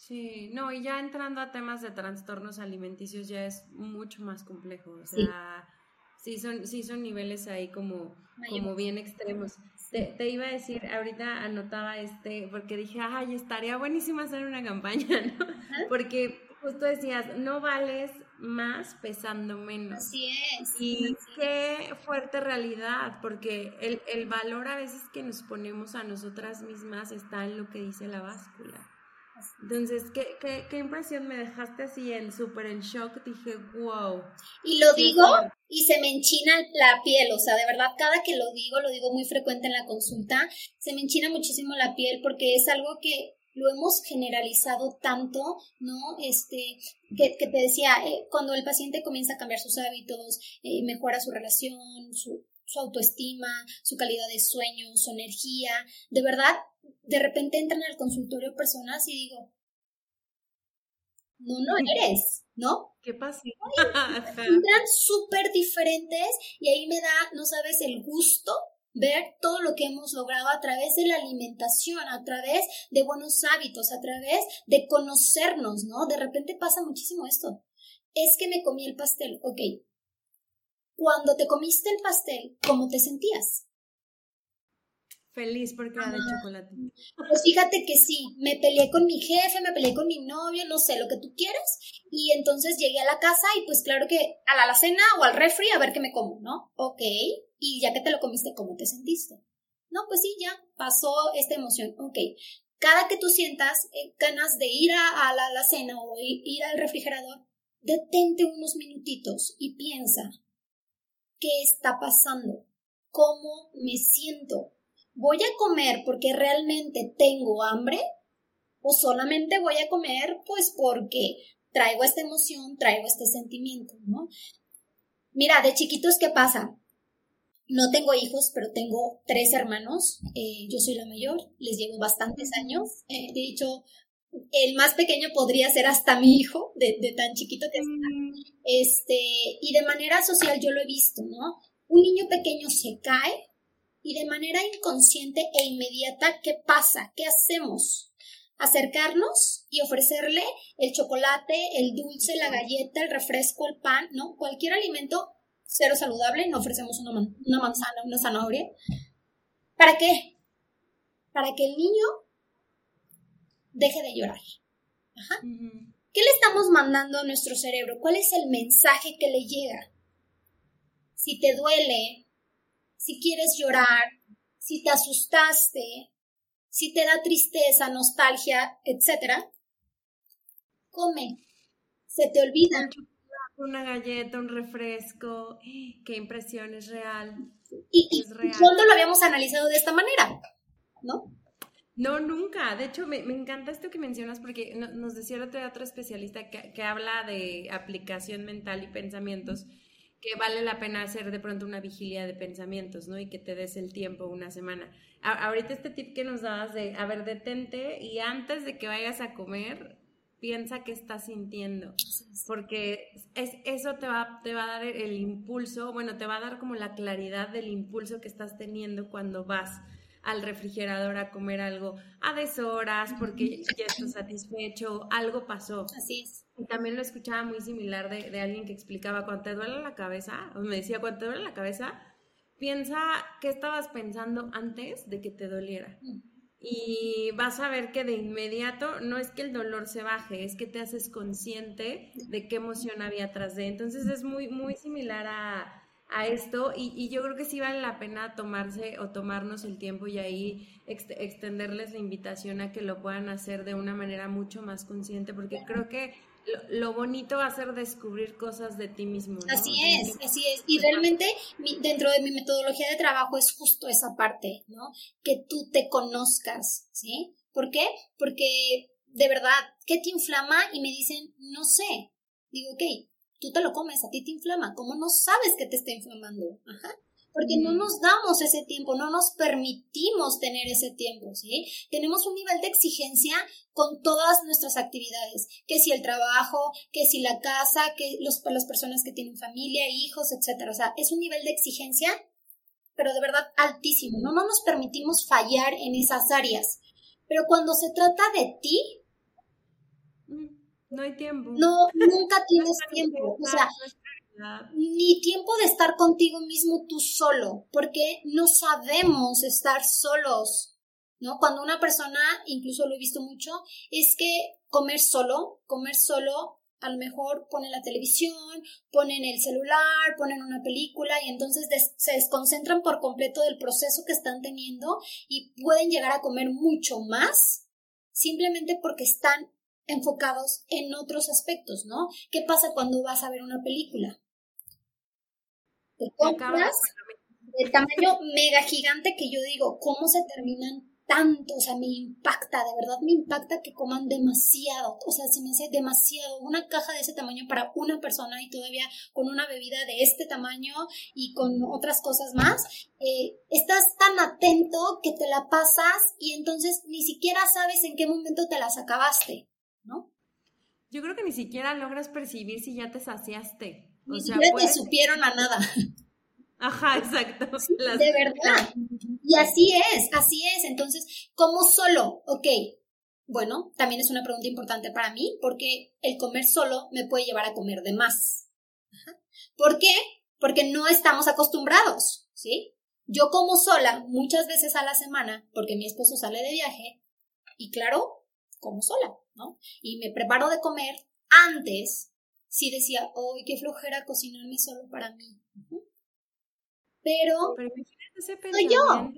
Sí, no, y ya entrando a temas de trastornos alimenticios ya es mucho más complejo. O sea, sí, son, sí son niveles ahí como, como bien extremos. Te, te, iba a decir, ahorita anotaba este, porque dije, ay, estaría buenísimo hacer una campaña, <laughs> ¿no? Porque justo decías, no vales más pesando menos. Así es. Y qué fuerte realidad, porque el, el valor a veces que nos ponemos a nosotras mismas está en lo que dice la báscula. Entonces, ¿qué, qué, qué impresión me dejaste así en súper en shock? Dije, wow. Y lo digo y se me enchina la piel, o sea, de verdad, cada que lo digo, lo digo muy frecuente en la consulta, se me enchina muchísimo la piel porque es algo que lo hemos generalizado tanto, ¿no? Este, que, que te decía, eh, cuando el paciente comienza a cambiar sus hábitos, eh, mejora su relación, su, su autoestima, su calidad de sueño, su energía, de verdad, de repente entran al consultorio personas y digo, no, no eres, ¿no? ¿Qué pasa? <laughs> entran súper diferentes y ahí me da, no sabes, el gusto ver todo lo que hemos logrado a través de la alimentación, a través de buenos hábitos, a través de conocernos, ¿no? De repente pasa muchísimo esto. Es que me comí el pastel, ok. Cuando te comiste el pastel, ¿cómo te sentías? Feliz porque era de chocolate. Pues fíjate que sí, me peleé con mi jefe, me peleé con mi novio, no sé, lo que tú quieras. Y entonces llegué a la casa y pues claro que a la alacena o al refri a ver qué me como, ¿no? Ok. Y ya que te lo comiste, ¿cómo te sentiste? No, pues sí, ya pasó esta emoción. Ok. Cada que tú sientas eh, ganas de ir a, la alacena o ir al refrigerador, detente unos minutitos y piensa, ¿qué está pasando? ¿Cómo me siento? ¿voy a comer porque realmente tengo hambre? ¿O solamente voy a comer pues porque traigo esta emoción, traigo este sentimiento, ¿no? Mira, de chiquitos, ¿qué pasa? No tengo hijos, pero tengo tres hermanos. Eh, yo soy la mayor, les llevo bastantes años. Eh, de hecho, el más pequeño podría ser hasta mi hijo, de, de tan chiquito que está. Mm. Este, y de manera social yo lo he visto, ¿no? Un niño pequeño se cae y de manera inconsciente e inmediata, ¿qué pasa? ¿Qué hacemos? Acercarnos y ofrecerle el chocolate, el dulce, la galleta, el refresco, el pan, ¿no? Cualquier alimento cero saludable, no ofrecemos una, una manzana, una zanahoria. ¿Para qué? Para que el niño deje de llorar. Ajá. ¿Qué le estamos mandando a nuestro cerebro? ¿Cuál es el mensaje que le llega? Si te duele, si quieres llorar, si te asustaste, si te da tristeza, nostalgia, etc., come. Se te olvida. Una galleta, un refresco, qué impresión, es real. ¿Y, es cuándo lo habíamos analizado de esta manera? ¿No? No, nunca. De hecho, me, encanta esto que mencionas porque nos decía otro, otro especialista que, que habla de aplicación mental y pensamientos que vale la pena hacer de pronto una vigilia de pensamientos, ¿no? Y que te des el tiempo una semana. ahorita este tip que nos dabas de, a ver, detente y antes de que vayas a comer, piensa qué estás sintiendo, porque es, eso te va, te va a dar el impulso, bueno, te va a dar como la claridad del impulso que estás teniendo cuando vas al refrigerador a comer algo a deshoras porque ya estás satisfecho, algo pasó. Así es. Y también lo escuchaba muy similar de, de alguien que explicaba, cuando te duele la cabeza, o me decía, cuando te duele la cabeza, piensa qué estabas pensando antes de que te doliera. y vas a ver que de inmediato no es que el dolor se baje, es que te haces consciente de qué emoción había atrás de. Entonces es muy, muy similar a, a esto y, y, yo creo que sí vale la pena tomarse o tomarnos el tiempo y ahí extenderles la invitación a que lo puedan hacer de una manera mucho más consciente porque creo que lo, bonito va a ser descubrir cosas de ti mismo. Así es, así es. Y realmente dentro de mi metodología de trabajo es justo esa parte, ¿no? Que tú te conozcas, ¿sí? ¿Por qué? Porque de verdad, ¿qué te inflama? Y me dicen, no sé. Digo, ok, tú te lo comes, a ti te inflama, ¿cómo no sabes que te está inflamando? Ajá. Porque no nos damos ese tiempo, no nos permitimos tener ese tiempo, ¿sí? Tenemos un nivel de exigencia con todas nuestras actividades, que si el trabajo, que si la casa, que los, las personas que tienen familia, hijos, etcétera. O sea, es un nivel de exigencia, pero de verdad altísimo, ¿no? No nos permitimos fallar en esas áreas. Pero cuando se trata de ti, no hay tiempo. No, nunca <laughs> tienes tiempo. O sea, ni tiempo de estar contigo mismo tú solo, porque no sabemos estar solos. ¿No? Cuando una persona, incluso lo he visto mucho, es que comer solo, comer solo, a lo mejor ponen la televisión, ponen el celular, ponen una película y entonces se desconcentran por completo del proceso que están teniendo y pueden llegar a comer mucho más simplemente porque están enfocados en otros aspectos, ¿no? ¿Qué pasa cuando vas a ver una película? Te compras el tamaño mega gigante que yo digo, ¿cómo se terminan tanto? O sea, me impacta, de verdad me impacta que coman demasiado, o sea, se me hace demasiado, una caja de ese tamaño para una persona y todavía con una bebida de este tamaño y con otras cosas más, eh, estás tan atento que te la pasas y entonces ni siquiera sabes en qué momento te las acabaste. ¿No? Yo creo que ni siquiera logras percibir si ya te saciaste. Ni siquiera te supieron a nada. Ajá, exacto. <laughs> de verdad. Y así es, así es. Entonces, ¿cómo solo? Ok, bueno, también es una pregunta importante para mí, porque el comer solo me puede llevar a comer de más. ¿Por qué? Porque no estamos acostumbrados, ¿sí? Yo como sola muchas veces a la semana, porque mi esposo sale de viaje, y claro, como sola. Y me preparo de comer antes, sí decía, ¡ay, qué flojera cocinarme solo para mí! Pero, pero soy yo.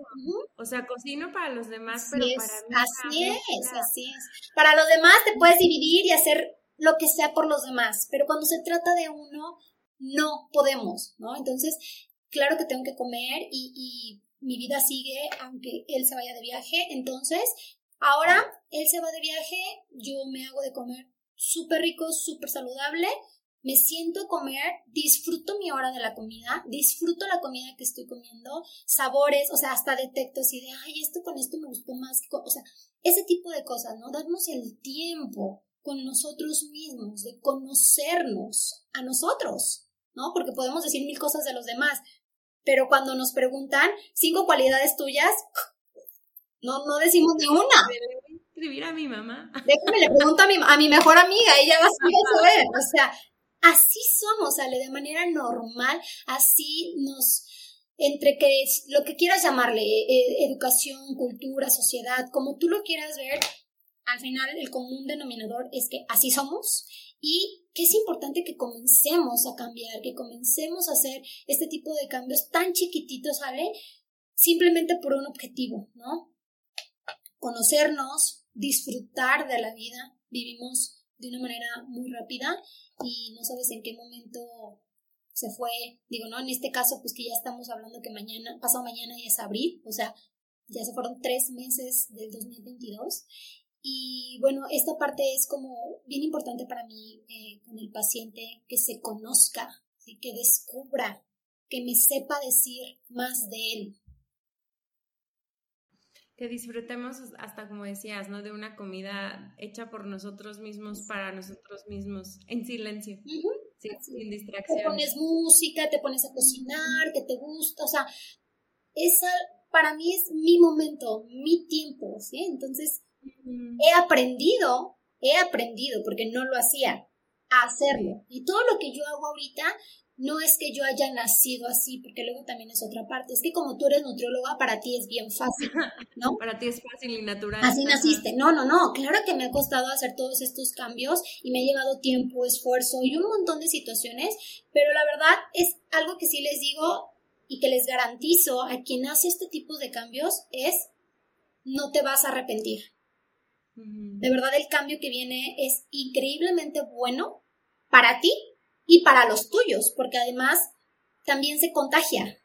O sea, cocino para los demás, pero para mí. Así es, así es. Para los demás te puedes dividir y hacer lo que sea por los demás, pero cuando se trata de uno, no podemos, ¿no? Entonces, claro que tengo que comer y, y mi vida sigue aunque él se vaya de viaje, entonces Ahora él se va de viaje, yo me hago de comer súper rico, súper saludable, me siento comer, disfruto mi hora de la comida, disfruto la comida que estoy comiendo, sabores, o sea, hasta detecto así de, ay, esto con esto me gustó más, o sea, ese tipo de cosas, ¿no? Darnos el tiempo con nosotros mismos, de conocernos a nosotros, ¿no? Porque podemos decir mil cosas de los demás, pero cuando nos preguntan cinco cualidades tuyas, <laughs> no, no decimos ni una. Escribir a mi mamá. Déjame, le pregunto a mi, a mi mejor amiga, ella va a saber. O sea, así somos, Ale, de manera normal, así nos, entre que lo que quieras llamarle, eh, educación, cultura, sociedad, como tú lo quieras ver, al final el común denominador es que así somos y que es importante que comencemos a cambiar, que comencemos a hacer este tipo de cambios tan chiquititos, ¿sale? Simplemente por un objetivo, ¿no? conocernos, disfrutar de la vida. Vivimos de una manera muy rápida y no sabes en qué momento se fue. Digo, no, en este caso, pues que ya estamos hablando que mañana, pasado mañana ya es abril, o sea, ya se fueron tres meses del 2022. Y bueno, esta parte es como bien importante para mí eh, con el paciente, que se conozca, que descubra, que me sepa decir más de él, que disfrutemos hasta como decías, ¿no? De una comida hecha por nosotros mismos, para nosotros mismos, en silencio, sin distracción. Te pones música, te pones a cocinar, que te gusta, o sea, esa para mí es mi momento, mi tiempo, ¿sí? Entonces, he aprendido, he aprendido, porque no lo hacía, a hacerlo. Y todo lo que yo hago ahorita no es que yo haya nacido así, porque luego también es otra parte, es que como tú eres nutrióloga, para ti es bien fácil, ¿no? <laughs> para ti es fácil y natural. Así naciste. No, no, no, claro que me ha costado hacer todos estos cambios y me ha llevado tiempo, esfuerzo y un montón de situaciones, pero la verdad es algo que sí les digo y que les garantizo a quien hace este tipo de cambios es no te vas a arrepentir. De verdad el cambio que viene es increíblemente bueno para ti y para los tuyos, porque además también se contagia.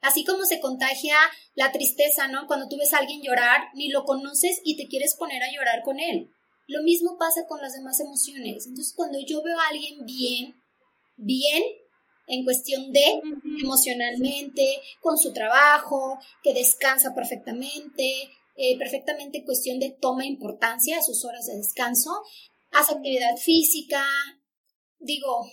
Así como se contagia la tristeza, ¿no? Cuando tú ves a alguien llorar, ni lo conoces y te quieres poner a llorar con él. Lo mismo pasa con las demás emociones. Entonces, cuando yo veo a alguien bien, bien, en cuestión de emocionalmente, con su trabajo, que descansa perfectamente, eh, perfectamente en cuestión de toma importancia a sus horas de descanso, hace actividad física, digo,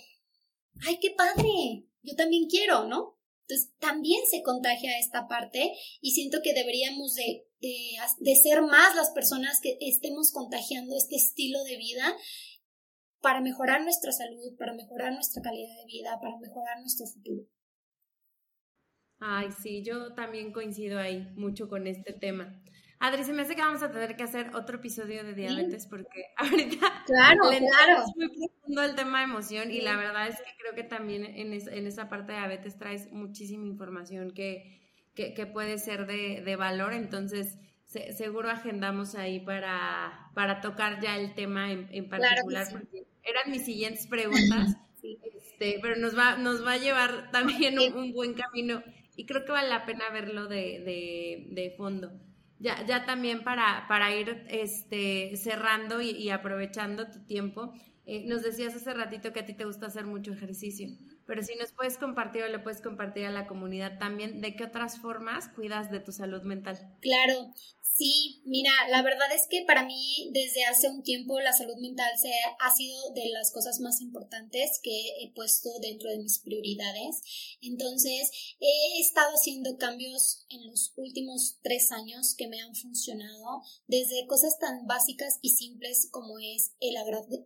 ay, qué padre, yo también quiero, ¿no? Entonces, también se contagia esta parte y siento que deberíamos de, de, ser más las personas que estemos contagiando este estilo de vida para mejorar nuestra salud, para mejorar nuestra calidad de vida, para mejorar nuestro futuro. Ay, sí, yo también coincido ahí mucho con este tema. Adri, se me hace que vamos a tener que hacer otro episodio de diabetes porque <laughs> ahorita claro, claro. es muy profundo el tema de emoción y la verdad es que creo que también en, en esa parte de diabetes traes muchísima información que, que, puede ser de, de valor, entonces seguro agendamos ahí para, para tocar ya el tema en, en particular porque eran mis siguientes preguntas, <laughs> este, pero nos va, nos va a llevar también un, buen camino y creo que vale la pena verlo de, de, de fondo. Ya, ya también para, para ir este, cerrando y, aprovechando tu tiempo, eh, nos decías hace ratito que a ti te gusta hacer mucho ejercicio, pero si nos puedes compartir o le puedes compartir a la comunidad también de qué otras formas cuidas de tu salud mental. Claro, Sí, mira, la verdad es que para mí desde hace un tiempo la salud mental se ha sido de las cosas más importantes que he puesto dentro de mis prioridades. Entonces, he estado haciendo cambios en los últimos tres años que me han funcionado, desde cosas tan básicas y simples como es el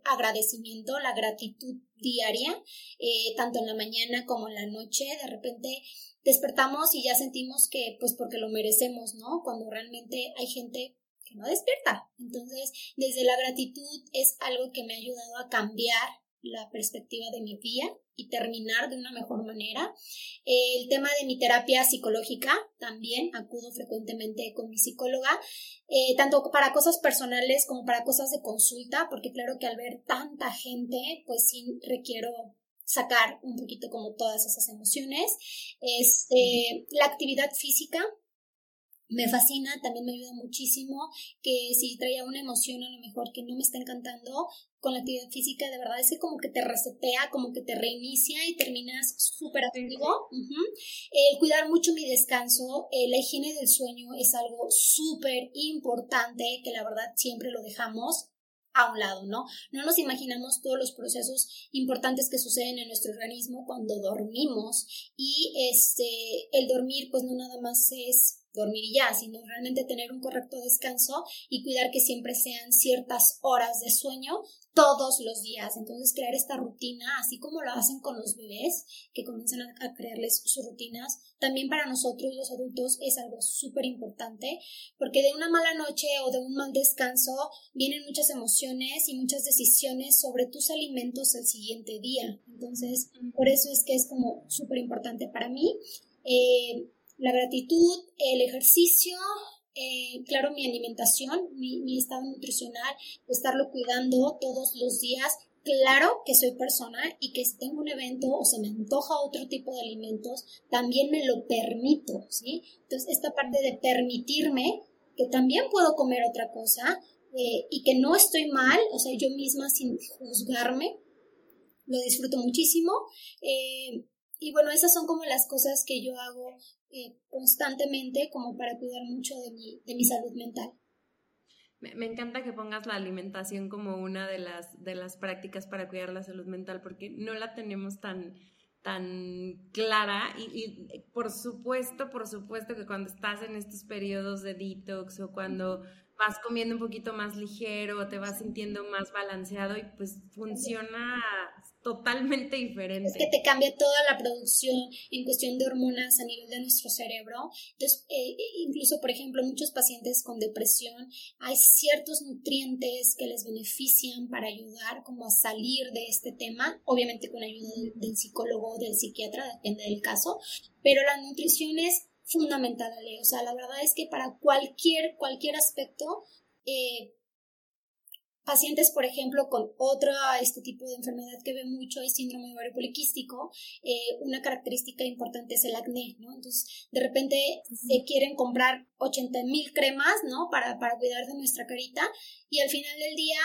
agradecimiento, la gratitud diaria, eh, tanto en la mañana como en la noche. De repente despertamos y ya sentimos que, pues porque lo merecemos, ¿no? Cuando realmente hay gente que no despierta. Entonces, desde la gratitud es algo que me ha ayudado a cambiar la perspectiva de mi día y terminar de una mejor manera. El tema de mi terapia psicológica, también acudo frecuentemente con mi psicóloga, eh, tanto para cosas personales como para cosas de consulta, porque claro que al ver tanta gente, pues sí requiero sacar un poquito como todas esas emociones. Este, la actividad física me fascina, también me ayuda muchísimo, que si traía una emoción a lo mejor que no me está encantando, con la actividad física de verdad es que como que te resetea, como que te reinicia y terminas súper activo. El cuidar mucho mi descanso, eh, la higiene del sueño es algo súper importante que la verdad siempre lo dejamos a un lado, ¿no? No nos imaginamos todos los procesos importantes que suceden en nuestro organismo cuando dormimos y este, el dormir pues no nada más es dormir y ya, sino realmente tener un correcto descanso y cuidar que siempre sean ciertas horas de sueño todos los días. Entonces, crear esta rutina, así como lo hacen con los bebés, que comienzan a, crearles sus rutinas, también para nosotros los adultos es algo súper importante, porque de una mala noche o de un mal descanso vienen muchas emociones y muchas decisiones sobre tus alimentos el siguiente día. Entonces, por eso es que es como súper importante para mí. Eh, la gratitud, el ejercicio, eh, claro, mi alimentación, mi, estado nutricional, estarlo cuidando todos los días. Claro que soy persona y que si tengo un evento o se me antoja otro tipo de alimentos, también me lo permito, ¿sí? Entonces, esta parte de permitirme que también puedo comer otra cosa eh, y que no estoy mal, o sea, yo misma sin juzgarme, lo disfruto muchísimo. Eh, y bueno, esas son como las cosas que yo hago eh, constantemente como para cuidar mucho de mi, de mi salud mental. Me, encanta que pongas la alimentación como una de las, de las prácticas para cuidar la salud mental porque no la tenemos tan, tan clara. Y, y, por supuesto, por supuesto que cuando estás en estos periodos de detox o cuando vas comiendo un poquito más ligero, te vas sintiendo más balanceado y pues funciona totalmente diferente. Es que te cambia toda la producción en cuestión de hormonas a nivel de nuestro cerebro. Entonces, eh, eh, incluso, por ejemplo, muchos pacientes con depresión, hay ciertos nutrientes que les benefician para ayudar como a salir de este tema, obviamente con ayuda del, psicólogo o del psiquiatra, depende del caso, pero la nutrición es fundamental, Ale. O sea, la verdad es que para cualquier, cualquier aspecto, eh, pacientes, por ejemplo, con otra, este tipo de enfermedad que ve mucho es síndrome ovario poliquístico, eh, una característica importante es el acné, ¿no? Entonces, de repente se quieren comprar 80 mil cremas, ¿no? Para, para cuidar de nuestra carita y al final del día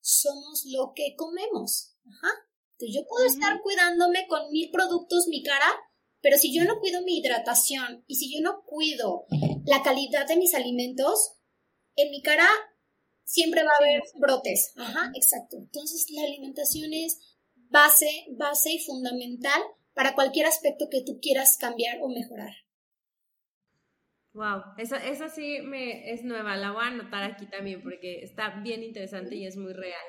somos lo que comemos. Ajá. Entonces, yo puedo estar cuidándome con mil productos mi cara, pero si yo no cuido mi hidratación y si yo no cuido la calidad de mis alimentos, en mi cara siempre va a haber brotes. Ajá, exacto. Entonces la alimentación es base, base y fundamental para cualquier aspecto que tú quieras cambiar o mejorar. Wow, esa, esa sí me es nueva, la voy a anotar aquí también porque está bien interesante y es muy real.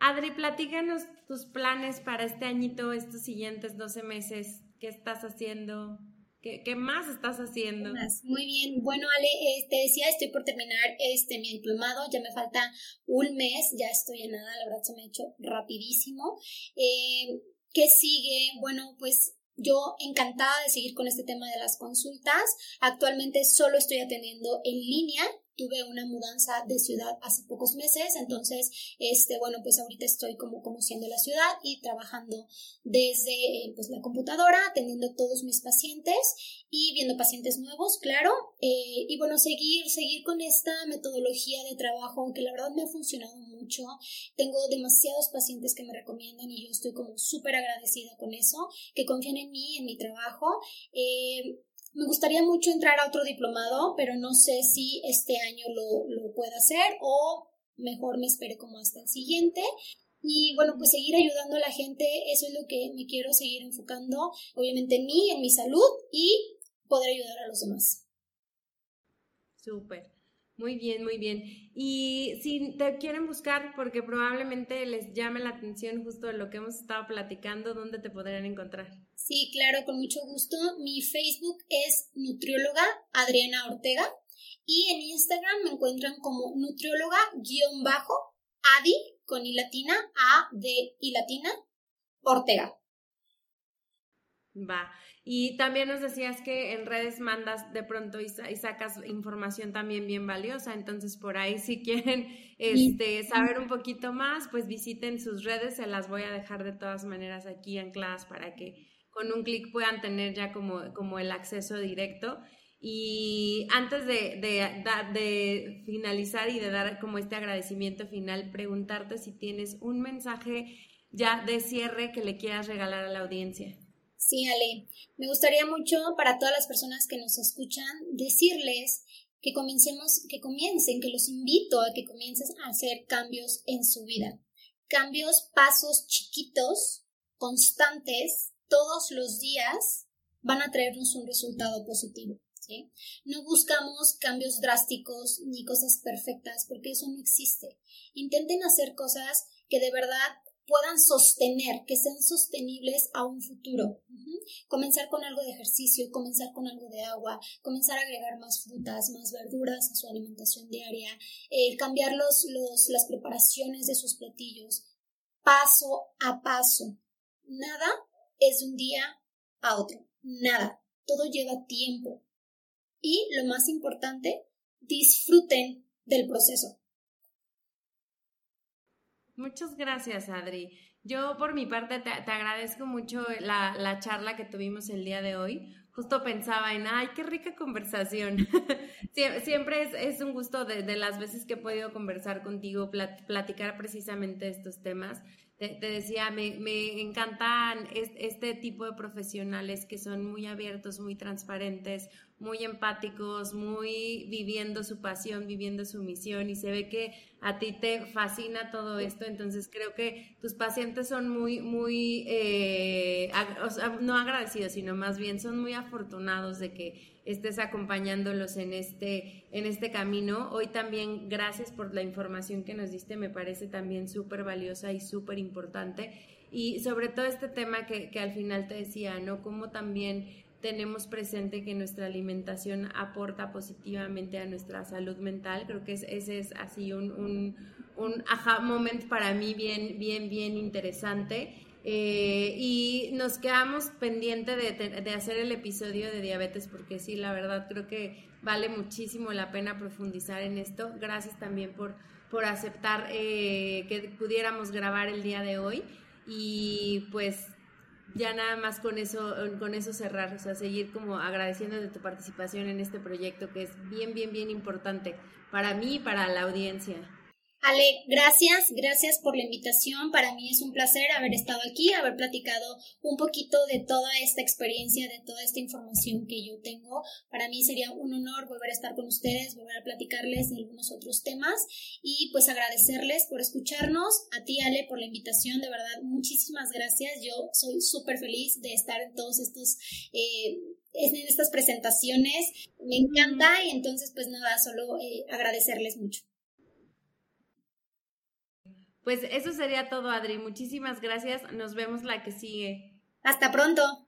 Adri, platícanos tus planes para este añito, estos siguientes 12 meses, qué estás haciendo, ¿Qué, más estás haciendo? Muy bien. Bueno, Ale, eh, te decía, estoy por terminar este mi diplomado, ya me falta un mes, ya estoy en nada, la verdad se me ha hecho rapidísimo. Eh, ¿Qué sigue? Bueno, pues yo encantada de seguir con este tema de las consultas. Actualmente solo estoy atendiendo en línea tuve una mudanza de ciudad hace pocos meses, entonces, este, bueno, pues ahorita estoy como conociendo la ciudad y trabajando desde eh, pues, la computadora, atendiendo todos mis pacientes y viendo pacientes nuevos, claro, eh, y bueno, seguir, seguir con esta metodología de trabajo que la verdad me ha funcionado mucho. Tengo demasiados pacientes que me recomiendan y yo estoy como súper agradecida con eso, que confían en mí, en mi trabajo. Eh, me gustaría mucho entrar a otro diplomado, pero no sé si este año lo, lo pueda hacer o mejor me espere como hasta el siguiente. Y bueno, pues seguir ayudando a la gente, eso es lo que me quiero seguir enfocando, obviamente en mí, en mi salud y poder ayudar a los demás. Súper. Muy bien, muy bien. Y si te quieren buscar, porque probablemente les llame la atención justo de lo que hemos estado platicando, ¿dónde te podrían encontrar? Sí, claro, con mucho gusto. Mi Facebook es nutrióloga Adriana Ortega y en Instagram me encuentran como nutrióloga-adi con i latina, a d i latina, Ortega. Va. Y también nos decías que en redes mandas de pronto y, sacas información también bien valiosa, entonces por ahí si quieren este, saber un poquito más, pues visiten sus redes, se las voy a dejar de todas maneras aquí ancladas para que con un clic puedan tener ya como, como el acceso directo. Y antes de, de, de, finalizar y de dar como este agradecimiento final, preguntarte si tienes un mensaje ya de cierre que le quieras regalar a la audiencia. Sí, Ale. Me gustaría mucho para todas las personas que nos escuchan decirles que comencemos, que comiencen, que los invito a que comiencen a hacer cambios en su vida. Cambios, pasos chiquitos, constantes, todos los días, van a traernos un resultado positivo. No buscamos cambios drásticos ni cosas perfectas porque eso no existe. Intenten hacer cosas que de verdad puedan sostener, que sean sostenibles a un futuro. Comenzar con algo de ejercicio, comenzar con algo de agua, comenzar a agregar más frutas, más verduras a su alimentación diaria, eh, cambiar los, los, las preparaciones de sus platillos, paso a paso. Nada es un día a otro, nada. Todo lleva tiempo. Y lo más importante, disfruten del proceso. Muchas gracias, Adri. Yo por mi parte te, agradezco mucho la, la, charla que tuvimos el día de hoy. Justo pensaba en, ay, qué rica conversación. <laughs> Siempre es, es, un gusto de, de, las veces que he podido conversar contigo, platicar precisamente estos temas te, decía, me, me encantan este tipo de profesionales que son muy abiertos, muy transparentes, muy empáticos, muy viviendo su pasión, viviendo su misión y se ve que a ti te fascina todo esto, entonces creo que tus pacientes son muy, muy, eh, no agradecidos, sino más bien son muy afortunados de que estés acompañándolos en este, en este camino. Hoy también gracias por la información que nos diste, me parece también súper valiosa y súper importante. y sobre todo este tema que, que al final te decía, ¿no? Como también tenemos presente que nuestra alimentación aporta positivamente a nuestra salud mental. Creo que ese es así un, un, un aha moment para mí bien, bien, bien interesante. Eh, y nos quedamos pendiente de, de, hacer el episodio de diabetes porque sí, la verdad creo que vale muchísimo la pena profundizar en esto. Gracias también por, por aceptar eh, que pudiéramos grabar el día de hoy y pues ya nada más con eso, con eso cerrar, o sea, seguir como agradeciendo de tu participación en este proyecto que es bien, bien, bien importante para mí y para la audiencia. Ale, gracias, gracias por la invitación. Para mí es un placer haber estado aquí, haber platicado un poquito de toda esta experiencia, de toda esta información que yo tengo. Para mí sería un honor volver a estar con ustedes, volver a platicarles de algunos otros temas y pues agradecerles por escucharnos. A ti, Ale, por la invitación, de verdad, muchísimas gracias. Yo soy súper feliz de estar en todos estos... Eh, en estas presentaciones, me encanta y entonces pues nada, solo eh, agradecerles mucho. Pues eso sería todo, Adri. Muchísimas gracias. Nos vemos la que sigue. Hasta pronto.